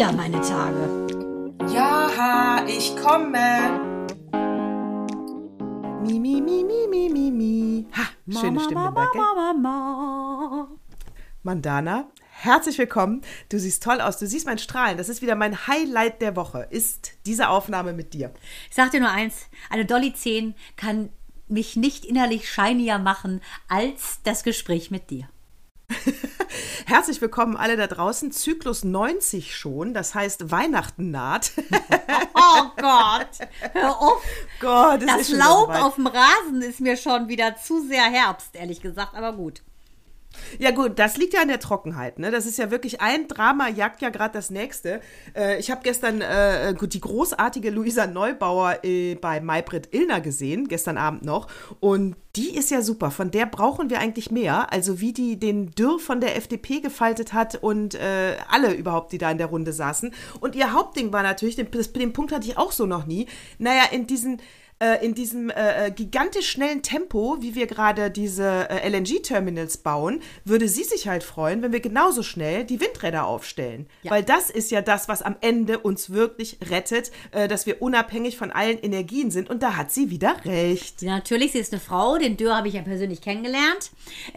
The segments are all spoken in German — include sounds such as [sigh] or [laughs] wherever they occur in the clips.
wieder meine Tage. Ja, ich komme. Mi, mi, mi, mi, mi, mi, mi. Ha, schöne Mama, Stimme, Mama, gell? Mama. Mandana, herzlich willkommen. Du siehst toll aus. Du siehst mein Strahlen. Das ist wieder mein Highlight der Woche. Ist diese Aufnahme mit dir. Ich sag dir nur eins, eine Dolly 10 kann mich nicht innerlich shinier machen als das Gespräch mit dir. [laughs] Herzlich willkommen alle da draußen. Zyklus 90 schon. Das heißt, Weihnachten naht. [laughs] Oh Gott, hör auf. Gott, Das wieder Laub soweit. auf dem Rasen ist mir schon wieder zu sehr Herbst, ehrlich gesagt, aber gut. Ja gut, das liegt ja an der Trockenheit. Ne? Das ist ja wirklich ein Drama, jagt ja gerade das nächste. Äh, ich habe gestern äh, gut, die großartige Luisa Neubauer äh, bei Maybrit Illner gesehen, gestern Abend noch. Und die ist ja super. Von der brauchen wir eigentlich mehr. Also wie die den Dürr von der FDP gefaltet hat und äh, alle überhaupt, die da in der Runde saßen. Und ihr Hauptding war natürlich, den, den Punkt hatte ich auch so noch nie, naja, in diesen äh, in diesem äh, äh, gigantisch schnellen Tempo, wie wir gerade diese äh, LNG-Terminals bauen, würde sie sich halt freuen, wenn wir genauso schnell die Windräder aufstellen. Ja. Weil das ist ja das, was am Ende uns wirklich rettet, äh, dass wir unabhängig von allen Energien sind. Und da hat sie wieder recht. Ja, natürlich, sie ist eine Frau. Den Dürr habe ich ja persönlich kennengelernt.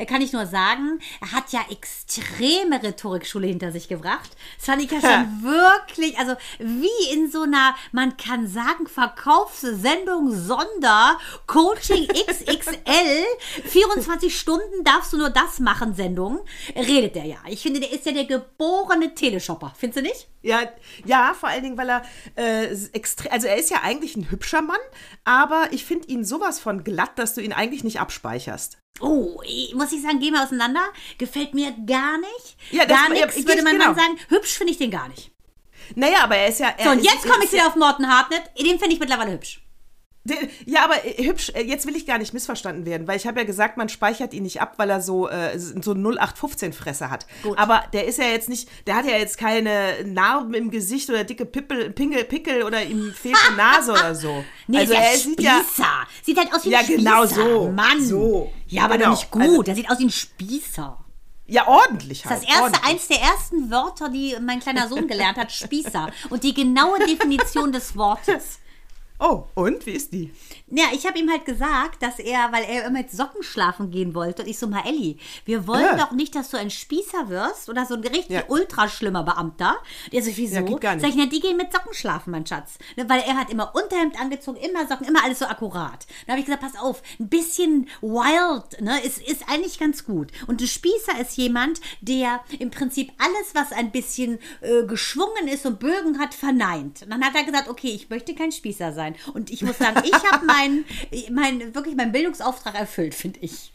Kann ich nur sagen, er hat ja extreme Rhetorikschule hinter sich gebracht. Das fand ich ja schon wirklich, also wie in so einer, man kann sagen, Verkaufssendung Sonder, Coaching XXL, 24 [laughs] Stunden darfst du nur das machen, Sendung, redet er ja. Ich finde, der ist ja der geborene Teleshopper. Findest du nicht? Ja, ja, vor allen Dingen, weil er äh, extre also er ist ja eigentlich ein hübscher Mann, aber ich finde ihn sowas von glatt, dass du ihn eigentlich nicht abspeicherst. Oh, muss ich sagen, gehen wir auseinander. Gefällt mir gar nicht. Ja, das- gar ja, nichts, ich- würde mein genau. Mann sagen. Hübsch finde ich den gar nicht. Naja, aber er ist ja. Er So, und jetzt komme ich wieder auf Morten Hartnett. Den finde ich mittlerweile hübsch. Ja, aber äh, hübsch, äh, jetzt will ich gar nicht missverstanden werden, weil ich habe ja gesagt, man speichert ihn nicht ab, weil er so, äh, so 0815-Fresse hat. Gut. Aber der ist ja jetzt nicht, der hat ja jetzt keine Narben im Gesicht oder dicke Pippel, Pingel, Pickel oder ihm fehlt eine Nase oder so. [laughs] Nee, also ja er sieht ja. Sieht halt aus wie Ja, ein Spießer. genau so. Mann. So. Ja, aber Genau. doch nicht gut. Also- der sieht aus wie ein Spießer. Ja, ordentlich Das halt. ist das erste, ordentlich. eins der ersten Wörter, die mein kleiner Sohn gelernt hat, Spießer. Und die genaue Definition des Wortes. Oh, und? Wie ist die? Ja, ich habe ihm halt gesagt, dass er, weil er immer mit Socken schlafen gehen wollte. Und ich so, mal Elli, wir wollen Ja. doch nicht, dass du ein Spießer wirst oder so ein richtig Ja. ultra schlimmer Beamter. Der so, wieso? Ja, geht gar nicht. Sag ich, na, die gehen mit Socken schlafen, mein Schatz. Ne, Weil er hat immer Unterhemd angezogen, immer Socken, immer alles so akkurat. Da habe ich gesagt, pass auf, ein bisschen wild, ne, ist, ist eigentlich ganz gut. Und ein Spießer ist jemand, der im Prinzip alles, was ein bisschen äh, geschwungen ist und Bögen hat, verneint. Und dann hat er gesagt, okay, ich möchte kein Spießer sein. Und ich muss sagen, ich habe meinen, mein, wirklich meinen Bildungsauftrag erfüllt, finde ich.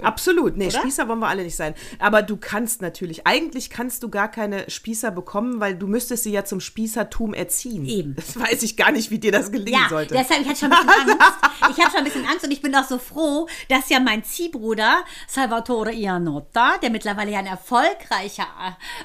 Absolut. Nee, Spießer wollen wir alle nicht sein. Aber du kannst natürlich, eigentlich kannst du gar keine Spießer bekommen, weil du müsstest sie ja zum Spießertum erziehen. Eben. Das weiß ich gar nicht, wie dir das gelingen Ja, sollte. deshalb, ich hatte schon ein bisschen [laughs] Angst. Ich habe schon ein bisschen Angst und ich bin auch so froh, dass ja mein Ziehbruder Salvatore Ianotta, der mittlerweile ja ein erfolgreicher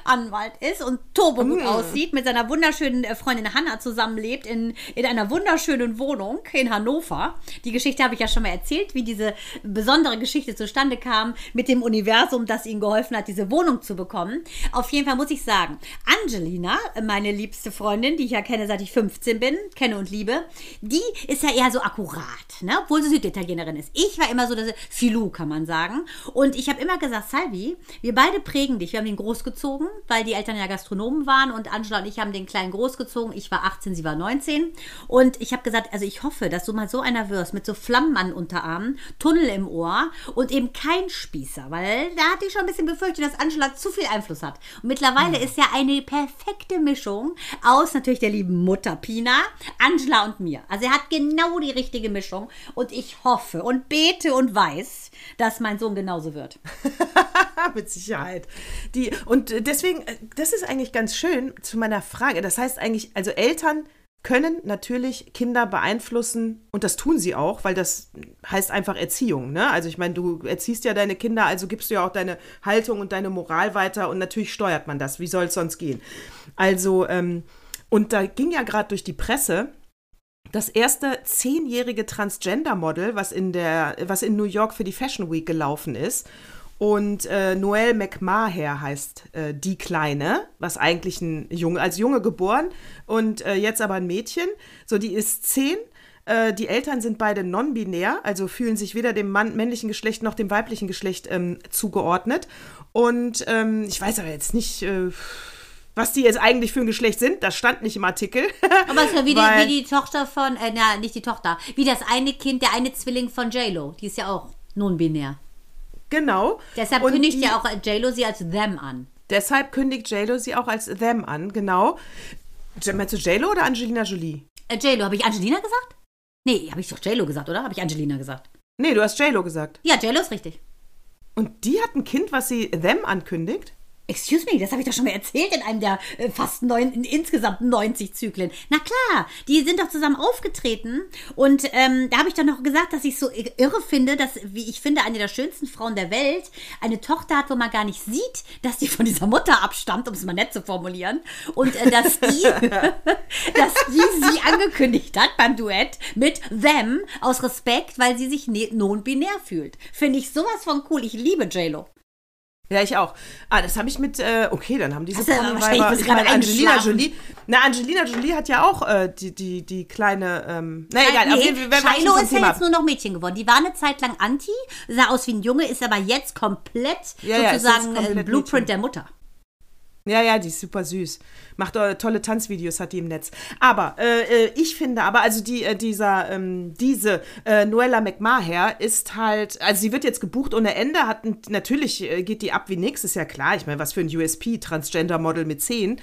Anwalt ist und turbo gut aussieht, mit seiner wunderschönen äh, Freundin Hanna zusammenlebt in, in einer wunderschönen Wohnung in Hannover. Die Geschichte habe ich ja schon mal erzählt, wie diese besondere Geschichte zustande kam mit dem Universum, das ihnen geholfen hat, diese Wohnung zu bekommen. Auf jeden Fall muss ich sagen, Angelina, meine liebste Freundin, die ich ja kenne, seit ich 15 bin, kenne und liebe, die ist ja eher so akkurat, ne? obwohl sie Süditalienerin ist. Ich war immer so das Filou, kann man sagen. Und ich habe immer gesagt, Salvi, wir beide prägen dich. Wir haben ihn großgezogen, weil die Eltern ja Gastronomen waren und Angela und ich haben den Kleinen großgezogen. Ich war 18, sie war 19. Und ich habe gesagt, also ich hoffe, dass du mal so einer wirst, mit so Flammen an Unterarmen, Tunnel im Ohr und eben kein Spießer, weil da hatte ich schon ein bisschen befürchtet, dass Angela zu viel Einfluss hat. Und mittlerweile ist ja eine perfekte Mischung aus natürlich der lieben Mutter Pina, Angela und mir. Also er hat genau die richtige Mischung und ich hoffe und bete und weiß, dass mein Sohn genauso wird. [laughs] Mit Sicherheit. Die, und äh, deswegen, äh, das ist eigentlich ganz schön zu meiner Frage. Das heißt eigentlich, also Eltern können natürlich Kinder beeinflussen und das tun sie auch, weil das heißt einfach Erziehung. Ne? Also ich meine, du erziehst ja deine Kinder, also gibst du ja auch deine Haltung und deine Moral weiter und natürlich steuert man das. Wie soll es sonst gehen? Also, ähm, und da ging ja gerade durch die Presse, das erste zehnjährige Transgender-Model, was in der, was in New York für die Fashion Week gelaufen ist. Und äh, Noelle McMaher heißt äh, die Kleine, was eigentlich ein Junge, als Junge geboren und äh, jetzt aber ein Mädchen. So, die ist zehn. Äh, die Eltern sind beide non-binär, also fühlen sich weder dem Mann, männlichen Geschlecht noch dem weiblichen Geschlecht ähm, zugeordnet. Und ähm, ich weiß aber jetzt nicht, äh, was die jetzt eigentlich für ein Geschlecht sind. Das stand nicht im Artikel. [laughs] Aber es ist ja wie, Weil- die, wie die Tochter von, äh, na, nicht die Tochter, wie das eine Kind, der eine Zwilling von J-Lo. Die ist ja auch non-binär. Genau. Deshalb Und kündigt die- ja auch J-Lo sie als them an. Deshalb kündigt JLo sie auch als them an, genau. Meinst du JLo oder Angelina Jolie? Äh, J-Lo, habe ich Angelina gesagt? Nee, habe ich doch J-Lo gesagt, oder? Habe ich Angelina gesagt? Nee, du hast JLo gesagt. Ja, J-Lo ist richtig. Und die hat ein Kind, was sie them ankündigt? Excuse me, das habe ich doch schon mal erzählt in einem der äh, fast neun, in insgesamt 90 Zyklen. Na klar, die sind doch zusammen aufgetreten und ähm, da habe ich doch noch gesagt, dass ich so irre finde, dass, wie ich finde, eine der schönsten Frauen der Welt eine Tochter hat, wo man gar nicht sieht, dass die von dieser Mutter abstammt, um es mal nett zu formulieren, und äh, dass die, [laughs] dass die sie angekündigt hat beim Duett mit them aus Respekt, weil sie sich ne- non-binär fühlt. Finde ich sowas von cool. Ich liebe J-Lo. Ja, ich auch. Ah, das habe ich mit, äh, okay, dann haben diese bis ich gerade meine, Angelina. Jolie. Na, Angelina Jolie hat ja auch äh, die, die, die kleine, ähm, na egal, nee, auf jeden Fall, Shiloh ist ja jetzt nur noch Mädchen geworden. Die war eine Zeit lang Anti, sah aus wie ein Junge, ist aber jetzt komplett Ja, ja, sozusagen komplett äh, Blueprint Mädchen. der Mutter. Ja, ja, die ist super süß. Macht äh, tolle Tanzvideos, hat die im Netz. Aber äh, äh, ich finde aber, also die, äh, dieser, ähm, diese äh, Noella McMaher ist halt, also sie wird jetzt gebucht ohne Ende, hat natürlich geht die ab wie nix, ist ja klar. Ich meine, was für ein USP, Transgender-Model mit 10.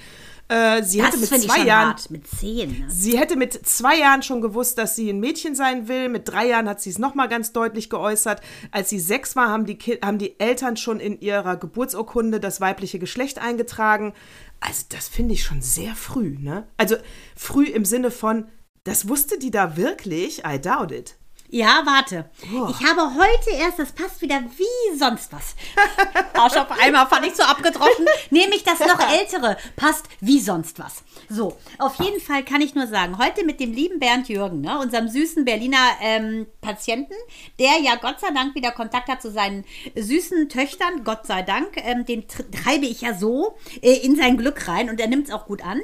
Äh, sie hätte Das mit finde ich zwei Jahren. hart. Mit zehn. Ne? Sie hätte mit zwei Jahren schon gewusst, dass sie ein Mädchen sein will. Mit drei Jahren hat sie es nochmal ganz deutlich geäußert. Als sie sechs war, haben die, Ki haben die Eltern schon in ihrer Geburtsurkunde das weibliche Geschlecht eingetragen. Also das finde ich schon sehr früh, ne? Also früh im Sinne von, das wusste die da wirklich? I doubt it. Ja, warte. Ich habe heute erst, das passt wieder wie sonst was. [laughs] Arsch auf einmal fand ich so abgedroschen. Nämlich das noch [laughs] ältere passt wie sonst was. So, auf jeden Fall kann ich nur sagen, heute mit dem lieben Bernd Jürgen, ne, unserem süßen Berliner ähm, Patienten, der ja Gott sei Dank wieder Kontakt hat zu seinen süßen Töchtern, Gott sei Dank, ähm, den tr- treibe ich ja so äh, in sein Glück rein und er nimmt es auch gut an.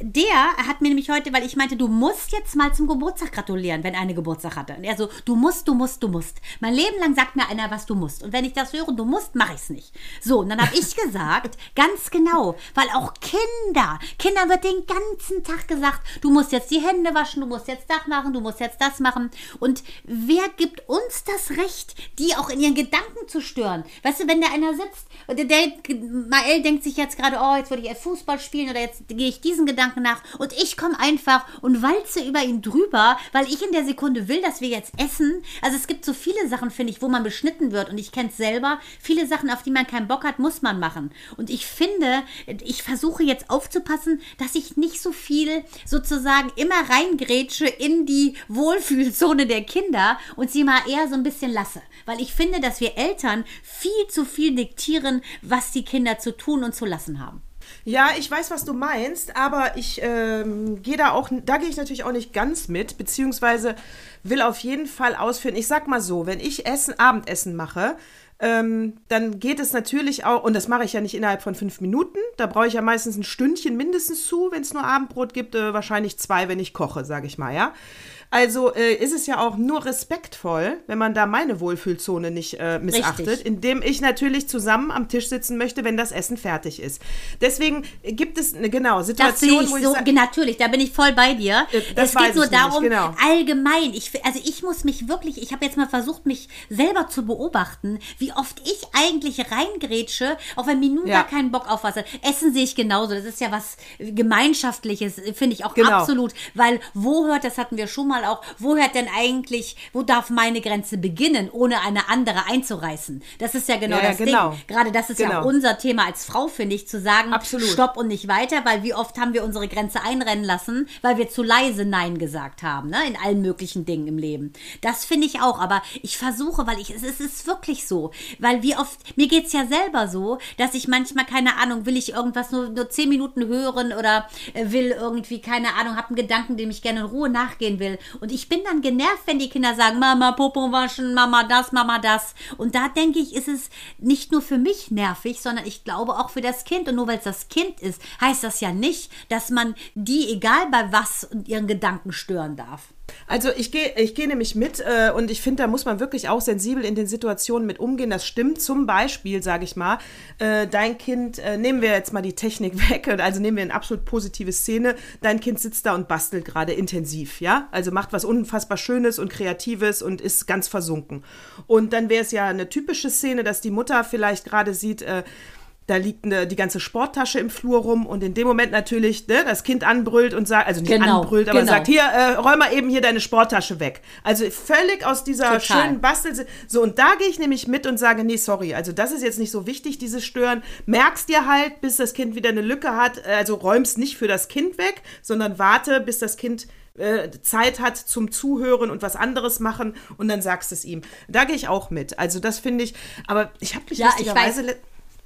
Der hat mir nämlich heute, weil ich meinte, du musst jetzt mal zum Geburtstag gratulieren, wenn eine Geburtstag hatte. Und er so, du musst, du musst, du musst. Mein Leben lang sagt mir einer, was du musst. Und wenn ich das höre, du musst, mache ich es nicht. So, und dann habe ich [laughs] gesagt, ganz genau, weil auch Kinder, Kindern wird den ganzen Tag gesagt, du musst jetzt die Hände waschen, du musst jetzt das machen, du musst jetzt das machen. Und wer gibt uns das Recht, die auch in ihren Gedanken zu stören? Weißt du, wenn da einer sitzt der, der Mael denkt sich jetzt gerade, oh, jetzt würde ich Fußball spielen oder jetzt gehe ich diesen Gedanken nach und ich komme einfach und walze über ihn drüber, weil ich in der Sekunde will, dass wir jetzt essen. Also es gibt so viele Sachen, finde ich, wo man beschnitten wird und ich kenne es selber. Viele Sachen, auf die man keinen Bock hat, muss man machen. Und ich finde, ich versuche jetzt aufzupassen, dass ich nicht so viel sozusagen immer reingrätsche in die Wohlfühlzone der Kinder und sie mal eher so ein bisschen lasse. Weil ich finde, dass wir Eltern viel zu viel diktieren, was die Kinder zu tun und zu lassen haben. Ja, ich weiß, was du meinst, aber ich ähm, gehe da auch, da gehe ich natürlich auch nicht ganz mit, beziehungsweise will auf jeden Fall ausführen. Ich sag mal so, wenn ich Essen, Abendessen mache, ähm, dann geht es natürlich auch, und das mache ich ja nicht innerhalb von fünf Minuten, da brauche ich ja meistens ein Stündchen mindestens zu, wenn es nur Abendbrot gibt, äh, wahrscheinlich zwei, wenn ich koche, sage ich mal, ja. Also äh, ist es ja auch nur respektvoll, wenn man da meine Wohlfühlzone nicht äh, missachtet, Richtig. indem ich natürlich zusammen am Tisch sitzen möchte, wenn das Essen fertig ist. Deswegen gibt es eine genau Das sehe Situation, ich wo ich so, sage, natürlich, da bin ich voll bei dir. Äh, das es geht nur darum, genau. allgemein, ich, also ich muss mich wirklich, ich habe jetzt mal versucht, mich selber zu beobachten, wie oft ich eigentlich reingrätsche, auch wenn mir nun Ja. gar keinen Bock auf was hat. Essen sehe ich genauso, das ist ja was Gemeinschaftliches, finde ich auch Genau. absolut, weil wo hört, das hatten wir schon mal auch, wo hört denn eigentlich, wo darf meine Grenze beginnen, ohne eine andere einzureißen? Das ist ja genau Ja, ja, das genau. Ding. Gerade das ist ja Genau. auch unser Thema als Frau, finde ich, zu sagen, Absolut. stopp und nicht weiter, weil wie oft haben wir unsere Grenze einrennen lassen, weil wir zu leise Nein gesagt haben, ne? in allen möglichen Dingen im Leben. Das finde ich auch, aber ich versuche, weil ich, es ist, es ist wirklich so, weil wie oft, mir geht's ja selber so, dass ich manchmal, keine Ahnung, will ich irgendwas nur, nur zehn Minuten hören oder äh, will irgendwie, keine Ahnung, habe einen Gedanken, dem ich gerne in Ruhe nachgehen will Und ich bin dann genervt, wenn die Kinder sagen, Mama, Popo waschen, Mama das, Mama das. Und da denke ich, ist es nicht nur für mich nervig, sondern ich glaube auch für das Kind. Und nur weil es das Kind ist, heißt das ja nicht, dass man die, egal bei was, und ihren Gedanken stören darf. Also ich gehe ich geh nämlich mit äh, und ich finde, da muss man wirklich auch sensibel in den Situationen mit umgehen. Das stimmt. Zum Beispiel, sage ich mal, äh, dein Kind, äh, nehmen wir jetzt mal die Technik [laughs] weg, also nehmen wir eine absolut positive Szene. Dein Kind sitzt da und bastelt gerade intensiv, ja? Also macht was unfassbar Schönes und Kreatives und ist ganz versunken. Und dann wäre es ja eine typische Szene, dass die Mutter vielleicht gerade sieht, äh, da liegt eine, die ganze Sporttasche im Flur rum und in dem Moment natürlich ne, das Kind anbrüllt und sagt, also nicht Genau, anbrüllt, aber genau. sagt, hier, äh, räum mal eben hier deine Sporttasche weg. Also völlig aus dieser Total. schönen Bastel. So, und da gehe ich nämlich mit und sage, nee, sorry, also das ist jetzt nicht so wichtig, dieses Stören. Merkst dir halt, bis das Kind wieder eine Lücke hat, also räumst nicht für das Kind weg, sondern warte, bis das Kind äh, Zeit hat zum Zuhören und was anderes machen und dann sagst es ihm. Da gehe ich auch mit. Also das finde ich, aber ich habe mich Ja, ich lustigerweise weiß.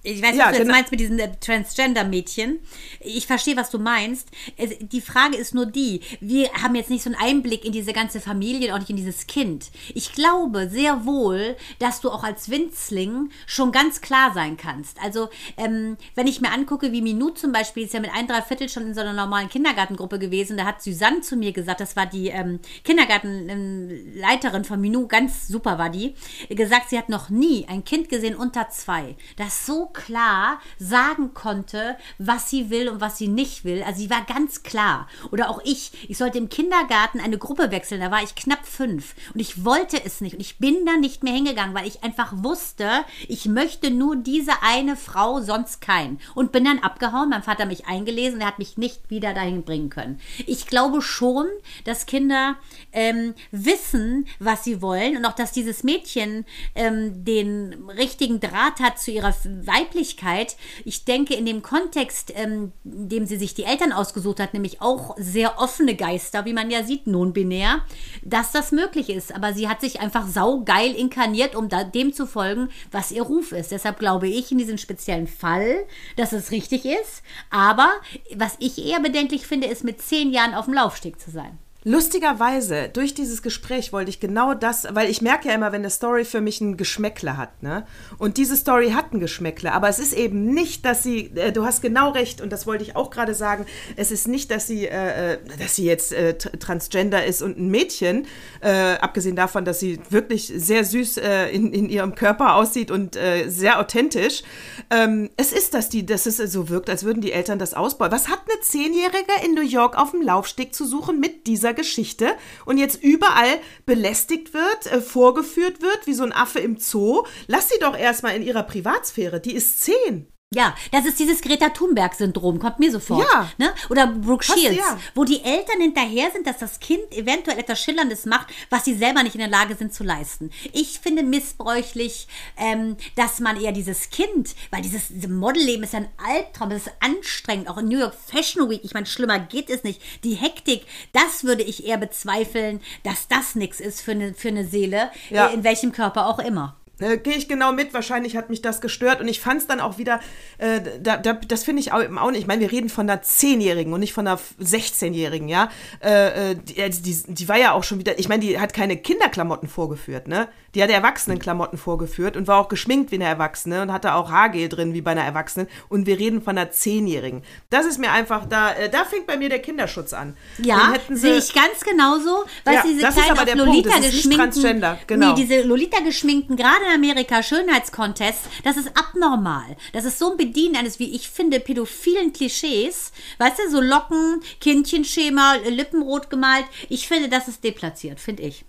Ich weiß, Ja, was du jetzt genau. meinst mit diesen äh, Transgender-Mädchen. Ich verstehe, was du meinst. Es, die Frage ist nur die, wir haben jetzt nicht so einen Einblick in diese ganze Familie und auch nicht in dieses Kind. Ich glaube sehr wohl, dass du auch als Winzling schon ganz klar sein kannst. Also, ähm, wenn ich mir angucke, wie Minou zum Beispiel ist ja mit ein Dreiviertel schon in so einer normalen Kindergartengruppe gewesen, da hat Susanne zu mir gesagt, das war die ähm, Kindergartenleiterin von Minou, ganz super war die, gesagt, sie hat noch nie ein Kind gesehen unter zwei, das so klar sagen konnte, was sie will und was sie nicht will. Also sie war ganz klar. Oder auch ich, ich sollte im Kindergarten eine Gruppe wechseln, da war ich knapp fünf und ich wollte es nicht und ich bin da nicht mehr hingegangen, weil ich einfach wusste, ich möchte nur diese eine Frau, sonst keinen. Und bin dann abgehauen, mein Vater hat mich eingelesen, er hat mich nicht wieder dahin bringen können. Ich glaube schon, dass Kinder ähm, wissen, was sie wollen und auch, dass dieses Mädchen ähm, den richtigen Draht hat zu ihrer Weiblichkeit. Ich denke, in dem Kontext, ähm, in dem sie sich die Eltern ausgesucht hat, nämlich auch sehr offene Geister, wie man ja sieht, non-binär, dass das möglich ist. Aber sie hat sich einfach saugeil inkarniert, um da, dem zu folgen, was ihr Ruf ist. Deshalb glaube ich in diesem speziellen Fall, dass es richtig ist. Aber was ich eher bedenklich finde, ist mit zehn Jahren auf dem Laufsteg zu sein. Lustigerweise, durch dieses Gespräch wollte ich genau das, weil ich merke ja immer, wenn eine Story für mich ein Geschmäckle hat, ne? Und diese Story hat ein Geschmäckle, aber es ist eben nicht, dass sie, äh, du hast genau recht, und das wollte ich auch gerade sagen, es ist nicht, dass sie, äh, äh, dass sie jetzt äh, tr- transgender ist und ein Mädchen, äh, abgesehen davon, dass sie wirklich sehr süß äh, in, in ihrem Körper aussieht und sehr authentisch. Ähm, es ist, dass die, dass es so wirkt, als würden die Eltern das ausbauen. Was hat eine Zehnjährige in New York auf dem Laufsteg zu suchen mit dieser Geschichte und jetzt überall belästigt wird, äh, vorgeführt wird, wie so ein Affe im Zoo? Lass sie doch erstmal in ihrer Privatsphäre. Die ist zehn. Ja, das ist dieses Greta Thunberg-Syndrom, kommt mir sofort. Ja. Ne? Oder Brooke du, Shields, ja. wo die Eltern hinterher sind, dass das Kind eventuell etwas Schillerndes macht, was sie selber nicht in der Lage sind zu leisten. Ich finde missbräuchlich, ähm, dass man eher dieses Kind, weil dieses, dieses Modelleben ist ein Albtraum, das ist anstrengend, auch in New York Fashion Week, ich meine, schlimmer geht es nicht. Die Hektik, das würde ich eher bezweifeln, dass das nichts ist für eine, für eine Seele, Ja. in welchem Körper auch immer. Äh, Gehe ich genau mit. Wahrscheinlich hat mich das gestört und ich fand es dann auch wieder, äh, da, da, das finde ich auch, auch nicht. Ich meine, wir reden von einer 10-Jährigen und nicht von einer 16-Jährigen, ja. Äh, äh, die, die, die war ja auch schon wieder, ich meine, die hat keine Kinderklamotten vorgeführt, ne? Die hat Erwachsenenklamotten vorgeführt und war auch geschminkt wie eine Erwachsene und hatte auch Haargel drin wie bei einer Erwachsenen. Und wir reden von einer 10-Jährigen. Das ist mir einfach, da, äh, da fängt bei mir der Kinderschutz an. Ja, sehe ich ganz genauso. Weil Ja, diese das ist kleinen aber auf der Punkt, Lolita geschminkten, Transgender, genau. nee, diese Lolita geschminkten, gerade in Amerika, Schönheitscontests, das ist abnormal. Das ist so ein Bedienen eines, wie ich finde, pädophilen Klischees. Weißt du, so Locken, Kindchenschema, Lippenrot gemalt. Ich finde, das ist deplatziert, finde ich.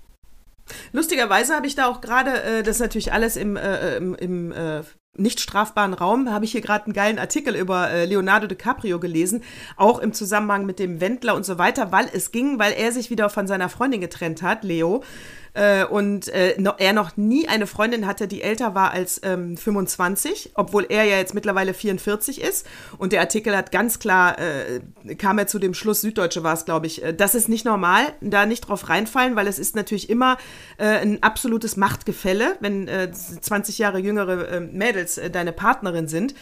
Lustigerweise habe ich da auch gerade, äh, das ist natürlich alles im, äh, im, im äh, nicht strafbaren Raum, habe ich hier gerade einen geilen Artikel über äh, Leonardo DiCaprio gelesen, auch im Zusammenhang mit dem Wendler und so weiter, weil es ging, weil er sich wieder von seiner Freundin getrennt hat, Leo, äh, und äh, no, er noch nie eine Freundin hatte, die älter war als ähm, 25, obwohl er ja jetzt mittlerweile 44 ist. Und der Artikel hat ganz klar, äh, kam er zu dem Schluss, Süddeutsche war es, glaube ich, äh, das ist nicht normal, da nicht drauf reinfallen, weil es ist natürlich immer äh, ein absolutes Machtgefälle, wenn äh, 20 Jahre jüngere äh, Mädels äh, deine Partnerin sind.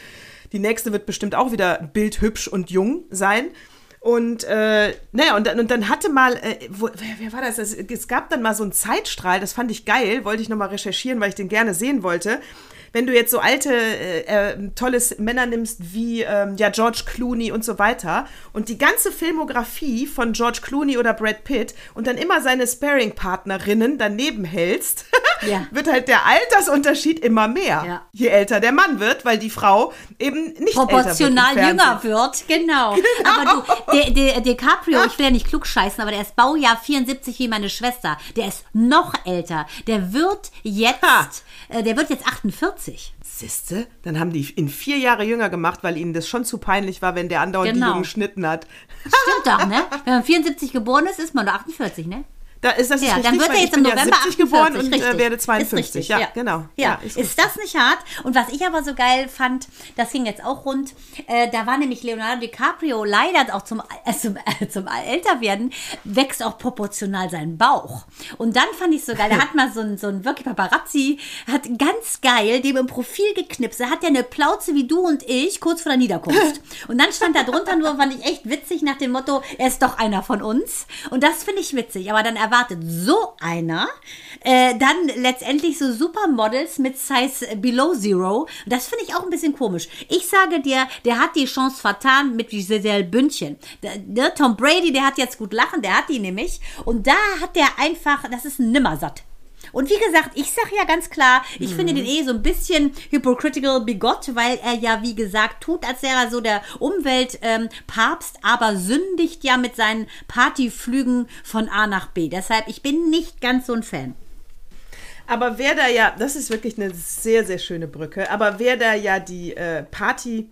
Die nächste wird bestimmt auch wieder bildhübsch und jung sein. Und äh, naja, und, dann- und dann hatte mal, äh, wo, wer, wer war das? Es, es gab dann mal so einen Zeitstrahl, das fand ich geil, wollte ich nochmal recherchieren, weil ich den gerne sehen wollte. Wenn du jetzt so alte, äh, äh, tolles Männer nimmst wie ähm, ja, George Clooney und so weiter und die ganze Filmografie von George Clooney oder Brad Pitt und dann immer seine Sparing-Partnerinnen daneben hältst, [laughs] Ja. wird halt der Altersunterschied immer mehr. Ja. Je älter der Mann wird, weil die Frau eben nicht proportional älter wird jünger wird, [laughs] genau. Aber du, der, der DiCaprio, ich will ja nicht klug scheißen, aber der ist Baujahr 74 wie meine Schwester. Der ist noch älter. Der wird jetzt, äh, der wird jetzt 48. Siehste, dann haben die ihn vier Jahre jünger gemacht, weil ihnen das schon zu peinlich war, wenn der andauernd Genau. die Jungen geschnitten hat. Stimmt doch, ne? Wenn man 74 geboren ist, ist man nur 48, ne? Da ist das Ja, richtig, dann wird er jetzt im November ja 70 geboren 48, und richtig. äh, werde Ist 52. richtig, ja, genau. Ja, ist ist, das nicht hart? Und was ich aber so geil fand, das ging jetzt auch rund, äh, da war nämlich Leonardo DiCaprio leider auch zum, äh, zum, äh, zum Älterwerden, wächst auch proportional sein Bauch. Und dann fand ich so geil, da hat mal so ein, so ein wirklich Paparazzi, hat ganz geil dem im Profil geknipst. Da hat der eine Plauze wie du und ich, kurz vor der Niederkunft. Und dann stand da drunter nur, fand ich echt witzig, nach dem Motto, er ist doch einer von uns. Und das finde ich witzig. Aber dann erwartet so einer äh, dann letztendlich so Supermodels mit Size Below Zero. Das finde ich auch ein bisschen komisch. Ich sage dir, der hat die Chance vertan mit Giselle Bündchen. Der, der Tom Brady, der hat jetzt gut lachen, der hat die nämlich. Und da hat der einfach, das ist ein Nimmersatt. Und wie gesagt, ich sage ja ganz klar, ich finde den eh so ein bisschen hypocritical bigot, weil er ja, wie gesagt, tut, als wäre er so der Umweltpapst, ähm, aber sündigt ja mit seinen Partyflügen von A nach B. Deshalb, ich bin nicht ganz so ein Fan. Aber wer da ja, das ist wirklich eine sehr, sehr schöne Brücke, aber wer da ja die äh, Party,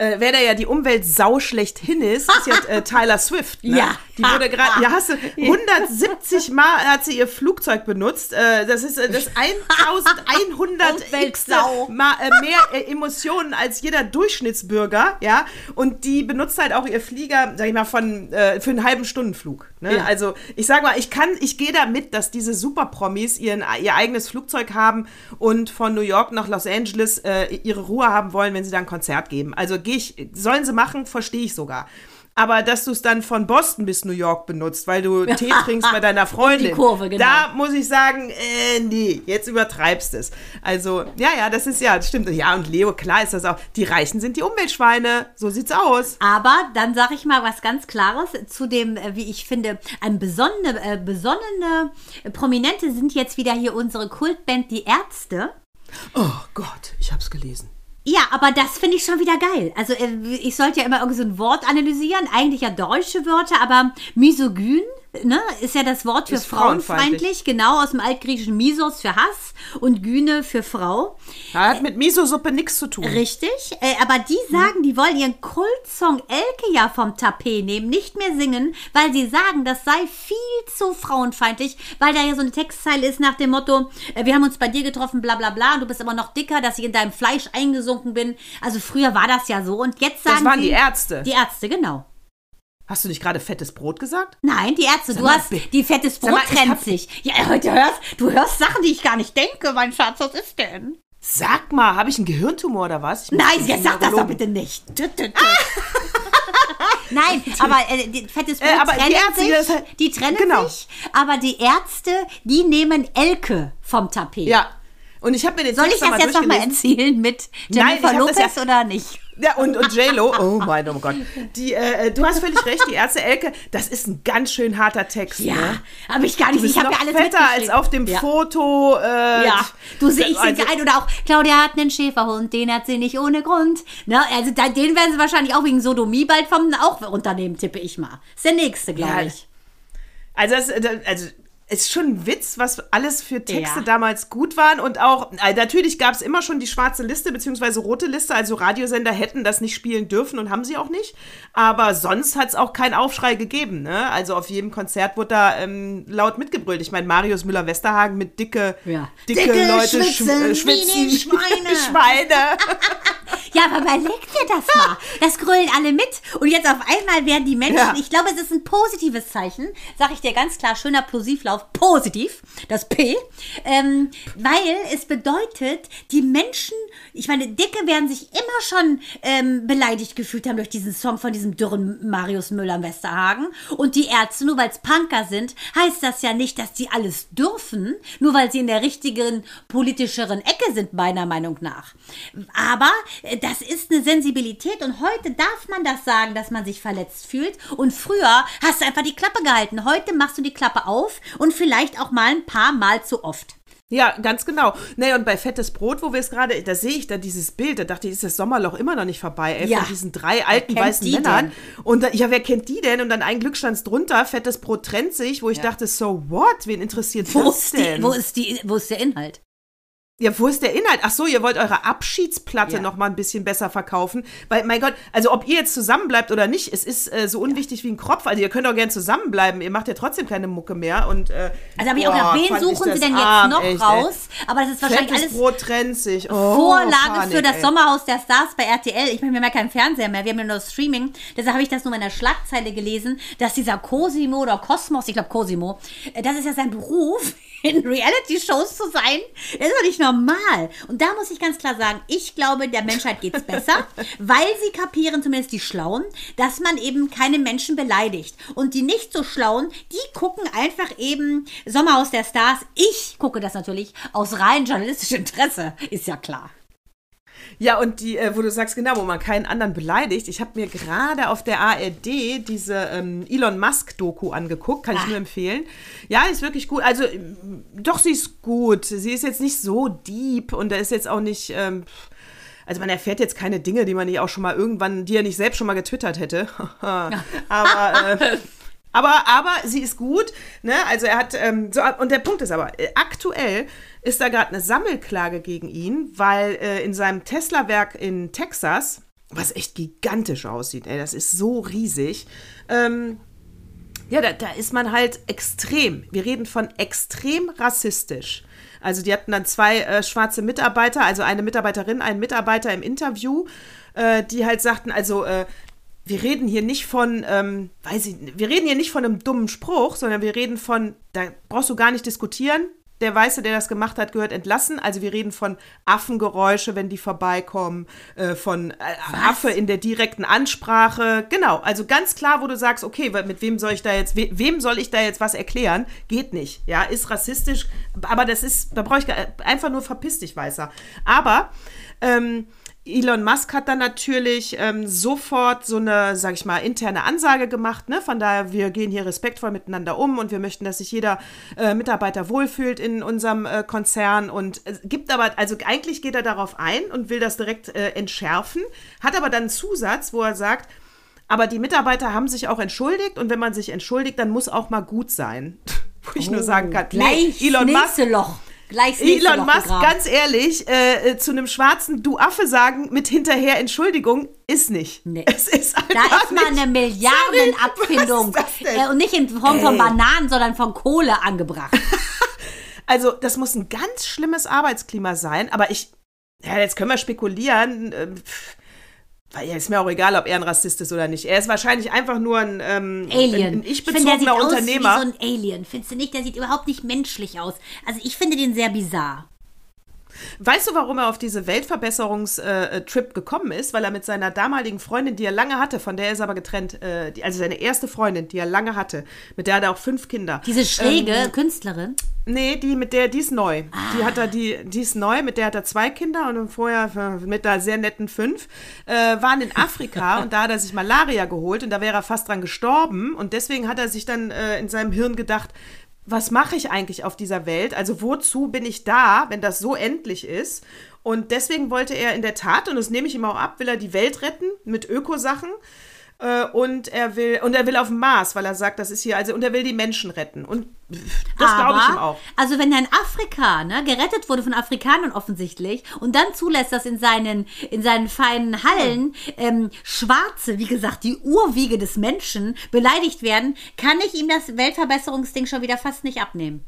äh, wer da ja die Umweltsau schlechthin ist, ist ja äh, Tyler Swift. Ne? Ja. Die wurde [laughs] gerade, ja, hast du, 170 Mal hat sie ihr Flugzeug benutzt. Äh, das ist äh, das [laughs] 1100 Umweltsau. Mal, äh, mehr äh, Emotionen als jeder Durchschnittsbürger, ja. Und die benutzt halt auch ihr Flieger, sag ich mal, von, äh, für einen halben Stundenflug. Ne? Ja. Also ich sag mal, ich kann, ich gehe da mit, dass diese Superpromis ihren, ihr eigenes Flugzeug haben und von New York nach Los Angeles äh, ihre Ruhe haben wollen, wenn sie da ein Konzert geben. Also gehe ich, sollen sie machen, verstehe ich sogar. Aber dass du es dann von Boston bis New York benutzt, weil du [laughs] Tee trinkst bei deiner Freundin, Kurve, genau. da muss ich sagen, äh, nee, jetzt übertreibst es. Also, ja, ja, das ist ja, das stimmt. Ja, und Leo, klar ist das auch. Die Reichen sind die Umweltschweine. So sieht's aus. Aber dann sage ich mal was ganz Klares zu dem, äh, wie ich finde, ein besonnene, äh, besonnene äh, Prominente sind jetzt wieder hier unsere Kultband Die Ärzte. Oh Gott, ich hab's gelesen. Ja, aber das finde ich schon wieder geil. Also äh, ich sollte ja immer irgend so ein Wort analysieren, eigentlich ja deutsche Wörter, aber misogyn, ne, ist ja das Wort für Ist frauenfeindlich. genau aus dem altgriechischen Misos für Hass und Gyne für Frau. Hat mit Miso-Suppe nichts zu tun. Richtig, äh, aber die sagen, die wollen ihren Kultsong Elke ja vom Tapet nehmen, nicht mehr singen, weil sie sagen, das sei viel zu frauenfeindlich, weil da ja so eine Textzeile ist nach dem Motto, äh, wir haben uns bei dir getroffen, bla bla bla, und du bist immer noch dicker, dass ich in deinem Fleisch eingesunken bin. Also früher war das ja so und jetzt sagen Das waren sie, die Ärzte. Die Ärzte, genau. Hast du nicht gerade fettes Brot gesagt? Nein, die Ärzte, du mal, hast, die fettes Brot mal, ich trennt hab- sich. Ja, heute hörst, du hörst Sachen, die ich gar nicht denke, mein Schatz, was ist denn? Sag mal, habe ich einen Gehirntumor oder was? Ich Nein, jetzt sag das doch bitte nicht. Tü, tü, tü. Nein, aber äh, die, fettes Brot Äh, aber die trennen Ärzte, sich, das halt- die trennen genau. sich, aber die Ärzte, die nehmen Elke vom Tapet. Ja. Und ich habe mir den Soll ich Text das mal jetzt nochmal erzählen mit Nein, Jennifer ich das Lopez ja- oder nicht? Ja, und, und J-Lo, oh mein oh Gott. Die, äh, du hast völlig recht, die Ärzte Elke, das ist ein ganz schön harter Text. Ja, ne? habe ich gar nicht. Ich habe ja alles fetter als auf dem ja. Foto. Äh, Ja, du siehst, ich also- ein oder auch Claudia hat einen Schäferhund, den hat sie nicht ohne Grund. Ne? Also da, den werden sie wahrscheinlich auch wegen Sodomie bald vom auch Unternehmen, tippe ich mal. Ist der nächste, glaube Ja, ich. Also, das, äh, also ist schon ein Witz, was alles für Texte Ja. damals gut waren. Und auch, äh, natürlich gab es immer schon die schwarze Liste beziehungsweise rote Liste. Also Radiosender hätten das nicht spielen dürfen und haben sie auch nicht. Aber sonst hat es auch keinen Aufschrei gegeben. Ne? Also auf jedem Konzert wurde da ähm, laut mitgebrüllt. Ich meine, Marius Müller-Westerhagen mit dicke, Ja. dicke, Dicke Leute schwitzen schw- äh, schwitzen Schweine. Schweine. [laughs] Ja, aber überleg dir das mal. Das grölen alle mit. Und jetzt auf einmal werden die Menschen, Ja. ich glaube, es ist ein positives Zeichen, sag ich dir ganz klar, schöner Plosivlauf, positiv, das P, ähm, weil es bedeutet, die Menschen, ich meine, Dicke werden sich immer schon ähm, beleidigt gefühlt haben durch diesen Song von diesem dürren Marius Müller im Westerhagen. Und die Ärzte, nur weil es Punker sind, heißt das ja nicht, dass die alles dürfen, nur weil sie in der richtigen politischeren Ecke sind, meiner Meinung nach. Aber das ist eine Sensibilität und heute darf man das sagen, dass man sich verletzt fühlt. Und früher hast du einfach die Klappe gehalten. Heute machst du die Klappe auf und vielleicht auch mal ein paar Mal zu oft. Ja, ganz genau. Nee, und bei Fettes Brot, wo wir es gerade, da sehe ich da dieses Bild, da dachte ich, ist das Sommerloch immer noch nicht vorbei, ey, Ja. von diesen drei alten kennt weißen die Männern. Und da, ja, wer kennt die denn? Und dann ein Glück stand's drunter, Fettes Brot trennt sich, wo ich dachte, so what? Wen interessiert Wo das ist, die, denn? wo, ist die, wo ist der Inhalt? Ja, wo ist der Inhalt? Ach so, ihr wollt eure Abschiedsplatte Ja. noch mal ein bisschen besser verkaufen. Weil, mein Gott, also ob ihr jetzt zusammenbleibt oder nicht, es ist äh, so unwichtig wie ein Kropf. Also ihr könnt auch gern zusammenbleiben. Ihr macht ja trotzdem keine Mucke mehr. Und, äh, Also habe ich auch gedacht, wen suchen sie denn jetzt noch echt, raus? Aber das ist wahrscheinlich Fettes alles Brot trennt sich. Oh, Vorlage Panik, für das ey. Sommerhaus der Stars bei RTL. Ich meine, wir haben ja keinen Fernseher mehr, wir haben ja nur Streaming. Deshalb habe ich das nur in der Schlagzeile gelesen, dass dieser Cosimo oder Kosmos, ich glaube Cosimo, äh, das ist ja sein Beruf, in Reality-Shows zu sein. Das ist doch nicht normal. Und da muss ich ganz klar sagen, ich glaube, der Menschheit geht's besser, [laughs] weil sie kapieren, zumindest die Schlauen, dass man eben keine Menschen beleidigt. Und die nicht so Schlauen, die gucken einfach eben Sommerhaus der Stars. Ich gucke das natürlich aus rein journalistischem Interesse, ist ja klar. Ja, und die, äh, wo du sagst, genau, wo man keinen anderen beleidigt. Ich habe mir gerade auf der ARD diese ähm, Elon Musk-Doku angeguckt, kann ich nur empfehlen. Ja, ist wirklich gut. Also, ähm, doch, sie ist gut. Sie ist jetzt nicht so deep und da ist jetzt auch nicht. Ähm, also man erfährt jetzt keine Dinge, die man nicht auch schon mal irgendwann, die er nicht selbst schon mal getwittert hätte. [laughs] aber, äh, [laughs] aber, aber sie ist gut. Ne? Also er hat, ähm, so, und der Punkt ist aber, äh, aktuell ist da gerade eine Sammelklage gegen ihn, weil äh, in seinem Tesla-Werk in Texas, was echt gigantisch aussieht, ey, das ist so riesig, ähm, ja, da, da ist man halt extrem. Wir reden von extrem rassistisch. Also die hatten dann zwei äh, schwarze Mitarbeiter, also eine Mitarbeiterin, einen Mitarbeiter im Interview, äh, die halt sagten, also äh, wir reden hier nicht von, ähm, weiß ich, wir reden hier nicht von einem dummen Spruch, sondern wir reden von, da brauchst du gar nicht diskutieren. Der Weiße, der das gemacht hat, gehört entlassen. Also wir reden von Affengeräusche, wenn die vorbeikommen, äh, von äh, Affe in der direkten Ansprache. Genau, also ganz klar, wo du sagst, okay, mit wem soll ich da jetzt, we wem soll ich da jetzt was erklären? Geht nicht. Ja, ist rassistisch, aber das ist, da brauche ich gar- einfach nur verpiss dich, Weißer. Aber ähm, Elon Musk hat dann natürlich ähm, sofort so eine, sag ich mal, interne Ansage gemacht. Ne? Von daher, wir gehen hier respektvoll miteinander um und wir möchten, dass sich jeder äh, Mitarbeiter wohlfühlt in unserem äh, Konzern. Und es gibt aber, also eigentlich geht er darauf ein und will das direkt äh, entschärfen, hat aber dann einen Zusatz, wo er sagt, aber die Mitarbeiter haben sich auch entschuldigt und wenn man sich entschuldigt, dann muss auch mal gut sein. [laughs] Wo ich nur sagen kann, nee, Elon Musk, Loch. Gleich Elon Musk, ganz ehrlich, äh, äh, zu einem schwarzen Du Affe sagen mit hinterher Entschuldigung ist nicht. Nee. Es ist Da ist mal eine Milliardenabfindung. Und nicht in Form von Ey. Bananen, sondern von Kohle angebracht. [laughs] Also, das muss ein ganz schlimmes Arbeitsklima sein, aber ich, ja, jetzt können wir spekulieren. äh, pff, Weil ja, ist mir auch egal, ob er ein Rassist ist oder nicht. Er ist wahrscheinlich einfach nur ein, ähm, Alien. ein, ein ich ich-bezogener aus Unternehmer. wie so ein Alien. Findest du nicht? Der sieht überhaupt nicht menschlich aus. Also ich finde den sehr bizarr. Weißt du, warum er auf diese Weltverbesserungstrip gekommen ist? Weil er mit seiner damaligen Freundin, die er lange hatte, von der er ist aber getrennt, äh, die, also seine erste Freundin, die er lange hatte, mit der hat er auch fünf Kinder. Diese schräge Ähm, Künstlerin. Nee, die mit der, die ist neu. Ah. Die hat er, die, die ist neu, mit der hat er zwei Kinder und vorher äh, mit einer sehr netten fünf. Äh, waren in Afrika [laughs] und da hat er sich Malaria geholt und da wäre er fast dran gestorben und deswegen hat er sich dann äh, in seinem Hirn gedacht, was mache ich eigentlich auf dieser Welt? Also wozu bin ich da, wenn das so endlich ist? Und deswegen wollte er in der Tat, und das nehme ich ihm auch ab, will er die Welt retten mit Ökosachen. Äh, und er will und er will auf dem Mars, weil er sagt, das ist hier also und er will die Menschen retten und das glaube ich ihm auch. Also wenn ein Afrikaner gerettet wurde von Afrikanern offensichtlich und dann zulässt, dass in seinen, in seinen feinen Hallen ähm, Schwarze, wie gesagt, die Urwiege des Menschen beleidigt werden, kann ich ihm das Weltverbesserungsding schon wieder fast nicht abnehmen.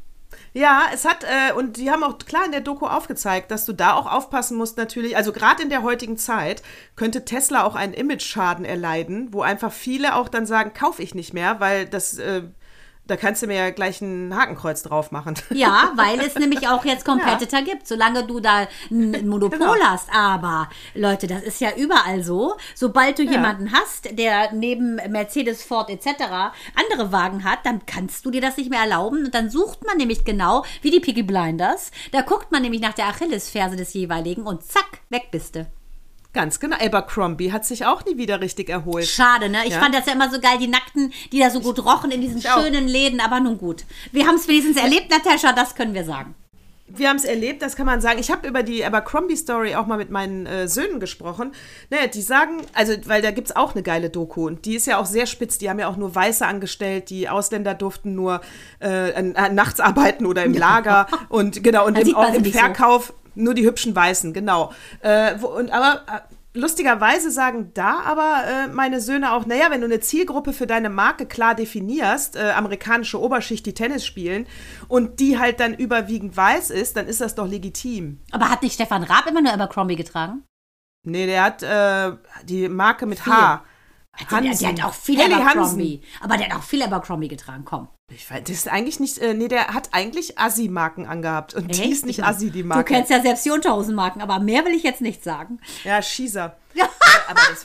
Ja, es hat, äh, und die haben auch klar in der Doku aufgezeigt, dass du da auch aufpassen musst natürlich, also gerade in der heutigen Zeit könnte Tesla auch einen Image-Schaden erleiden, wo einfach viele auch dann sagen, kaufe ich nicht mehr, weil das äh, da kannst du mir ja gleich ein Hakenkreuz drauf machen. [laughs] Ja, weil es nämlich auch jetzt Competitor ja. gibt, solange du da [laughs] ein Monopol genau. hast. Aber Leute, das ist ja überall so. Sobald du ja. jemanden hast, der neben Mercedes, Ford etc. andere Wagen hat, dann kannst du dir das nicht mehr erlauben. Und dann sucht man nämlich genau, wie die Piggy Blinders, da guckt man nämlich nach der Achillesferse des jeweiligen und zack, weg bist du. Ganz genau. Abercrombie hat sich auch nie wieder richtig erholt. Schade, ne? Ich ja? fand das ja immer so geil, die Nackten, die da so gut rochen in diesen schönen auch. Läden, aber nun gut. Wir haben es wenigstens erlebt, Natascha, das können wir sagen. Wir haben es erlebt, das kann man sagen. Ich habe über die Abercrombie-Story auch mal mit meinen äh, Söhnen gesprochen. Naja, die sagen, also, weil da gibt es auch eine geile Doku und die ist ja auch sehr spitz. Die haben ja auch nur Weiße angestellt, die Ausländer durften nur äh, äh, nachts arbeiten oder im [laughs] Lager und genau, und im, im Verkauf. So nur die hübschen Weißen, genau. Äh, wo, und aber äh, lustigerweise sagen da aber äh, meine Söhne auch, naja, wenn du eine Zielgruppe für deine Marke klar definierst, äh, amerikanische Oberschicht, die Tennis spielen, und die halt dann überwiegend weiß ist, dann ist das doch legitim. Aber hat nicht Stefan Raab immer nur Abercrombie getragen? Nee, der hat äh, die Marke mit H. Also der, der, hat auch viel Helly Abercrombie. Hansen. Aber der hat auch viel Abercrombie getragen, komm. Ich weiß, das ist eigentlich nicht, äh, nee, der hat eigentlich Assi-Marken angehabt. Und Echt? die ist nicht Assi, die Marke. Du kennst ja selbst die Unterhosen-Marken, aber mehr will ich jetzt nicht sagen. Ja, Schießer. [laughs] Ja. aber das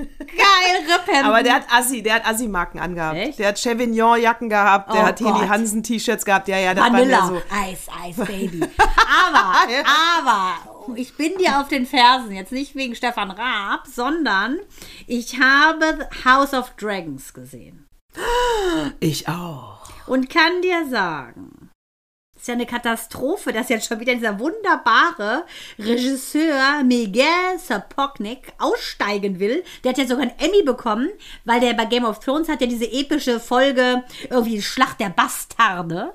Geil, Rippen. Aber der hat Assi, der hat Assi-Marken angehabt. Echt? Der hat Chevignon-Jacken gehabt, der oh hat Heli Hansen-T-Shirts gehabt. Ja, ja, das Vanilla. war so. Eis, Eis, Baby. Aber, [laughs] aber, ich bin dir auf den Fersen, jetzt nicht wegen Stefan Raab, sondern ich habe House of Dragons gesehen. Ich auch. Und kann dir sagen, ist ja eine Katastrophe, dass jetzt schon wieder dieser wunderbare Regisseur Miguel Sapoknik aussteigen will. Der hat ja sogar einen Emmy bekommen, weil der bei Game of Thrones hat ja diese epische Folge, irgendwie Schlacht der Bastarde.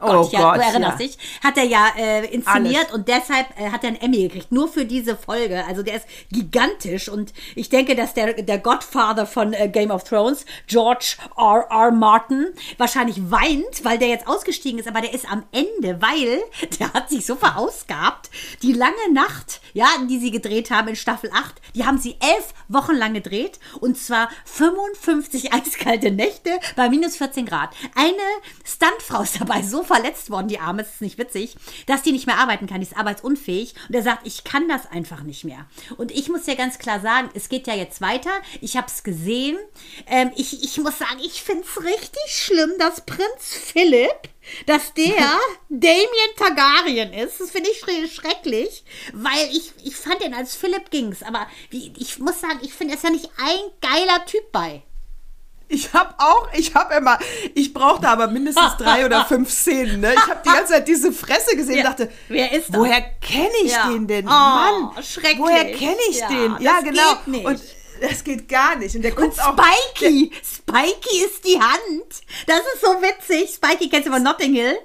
Oh Gott, oh ja, Gott, du erinnerst ja. dich, hat er ja äh, inszeniert Alles. und deshalb äh, hat er einen Emmy gekriegt, nur für diese Folge. Also der ist gigantisch und ich denke, dass der, der Godfather von äh, Game of Thrones, George R. R. Martin, wahrscheinlich weint, weil der jetzt ausgestiegen ist, aber der ist am Ende, weil [laughs] der hat sich so verausgabt. Die lange Nacht, ja, die sie gedreht haben in Staffel 8, die haben sie elf Wochen lang gedreht und zwar 55 eiskalte Nächte bei minus 14 Grad. Eine Stuntfrau ist dabei so verletzt worden, die Arme, es ist nicht witzig, dass die nicht mehr arbeiten kann, die ist arbeitsunfähig und er sagt, ich kann das einfach nicht mehr. Und ich muss ja ganz klar sagen, es geht ja jetzt weiter, ich habe es gesehen, ähm, ich, ich muss sagen, ich finde es richtig schlimm, dass Prinz Philipp dass der [laughs] Damien Targaryen ist. Das finde ich schrecklich, weil ich, ich fand ihn als Philipp ging's. Aber wie, ich muss sagen, ich finde, er ist ja nicht ein geiler Typ bei. Ich habe auch, ich habe immer, ich brauchte aber mindestens drei oder [laughs] fünf Szenen. Ne? Ich habe die ganze Zeit diese Fresse gesehen und dachte, wer ist das? Woher kenne ich ja. den denn? Oh, Mann, schrecklich. Woher kenne ich ja, den? Ja, genau. Und das geht gar nicht. Und der guckt und Spikey, auch, Spikey ist die Hand. Das ist so witzig. Spikey kennst du von Notting Hill?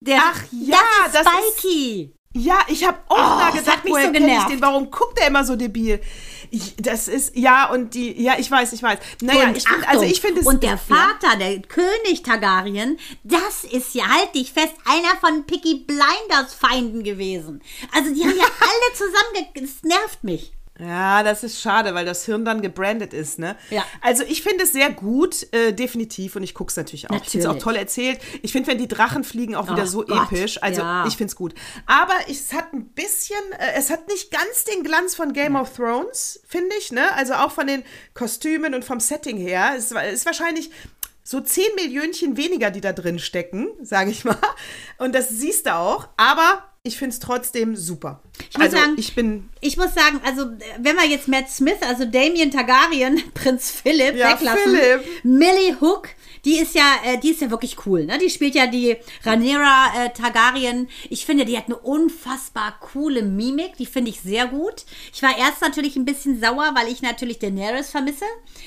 Der, Ach ja, das ist Spikey. Das ist, ja, ich habe auch oh, da gedacht, woher so kenne ich den? Warum guckt er immer so debil? Ich, das ist, ja, und die, ja, ich weiß, ich weiß. Naja, und ich find, also ich finde es. Und der Vater, ja. der König Targaryen, das ist ja, halt dich fest, einer von Picky Blinders Feinden gewesen. Also die haben ja [laughs] alle zusammen, das nervt mich. Ja, das ist schade, weil das Hirn dann gebrandet ist, ne? Ja. Also ich finde es sehr gut, äh, definitiv, und ich gucke es natürlich auch. Natürlich. Ich finde es auch toll erzählt. Ich finde, wenn die Drachen fliegen, auch wieder so Gott. episch. Also ja. ich finde es gut. Aber es hat ein bisschen, äh, es hat nicht ganz den Glanz von Game ja. of Thrones, finde ich, ne? Also auch von den Kostümen und vom Setting her. Es ist wahrscheinlich so 10 Millionchen weniger, die da drin stecken, sage ich mal. Und das siehst du auch. Aber ich finde es trotzdem super. Ich muss, also, sagen, ich, bin ich muss sagen, also wenn wir jetzt Matt Smith, also Damien Targaryen, [laughs] Prinz Philipp ja, weglassen, Philipp. Millie Hook, die ist ja, äh, die ist ja wirklich cool, ne? Die spielt ja die Rhaenyra äh, Targaryen. Ich finde, die hat eine unfassbar coole Mimik, die finde ich sehr gut. Ich war erst natürlich ein bisschen sauer, weil ich natürlich Daenerys vermisse,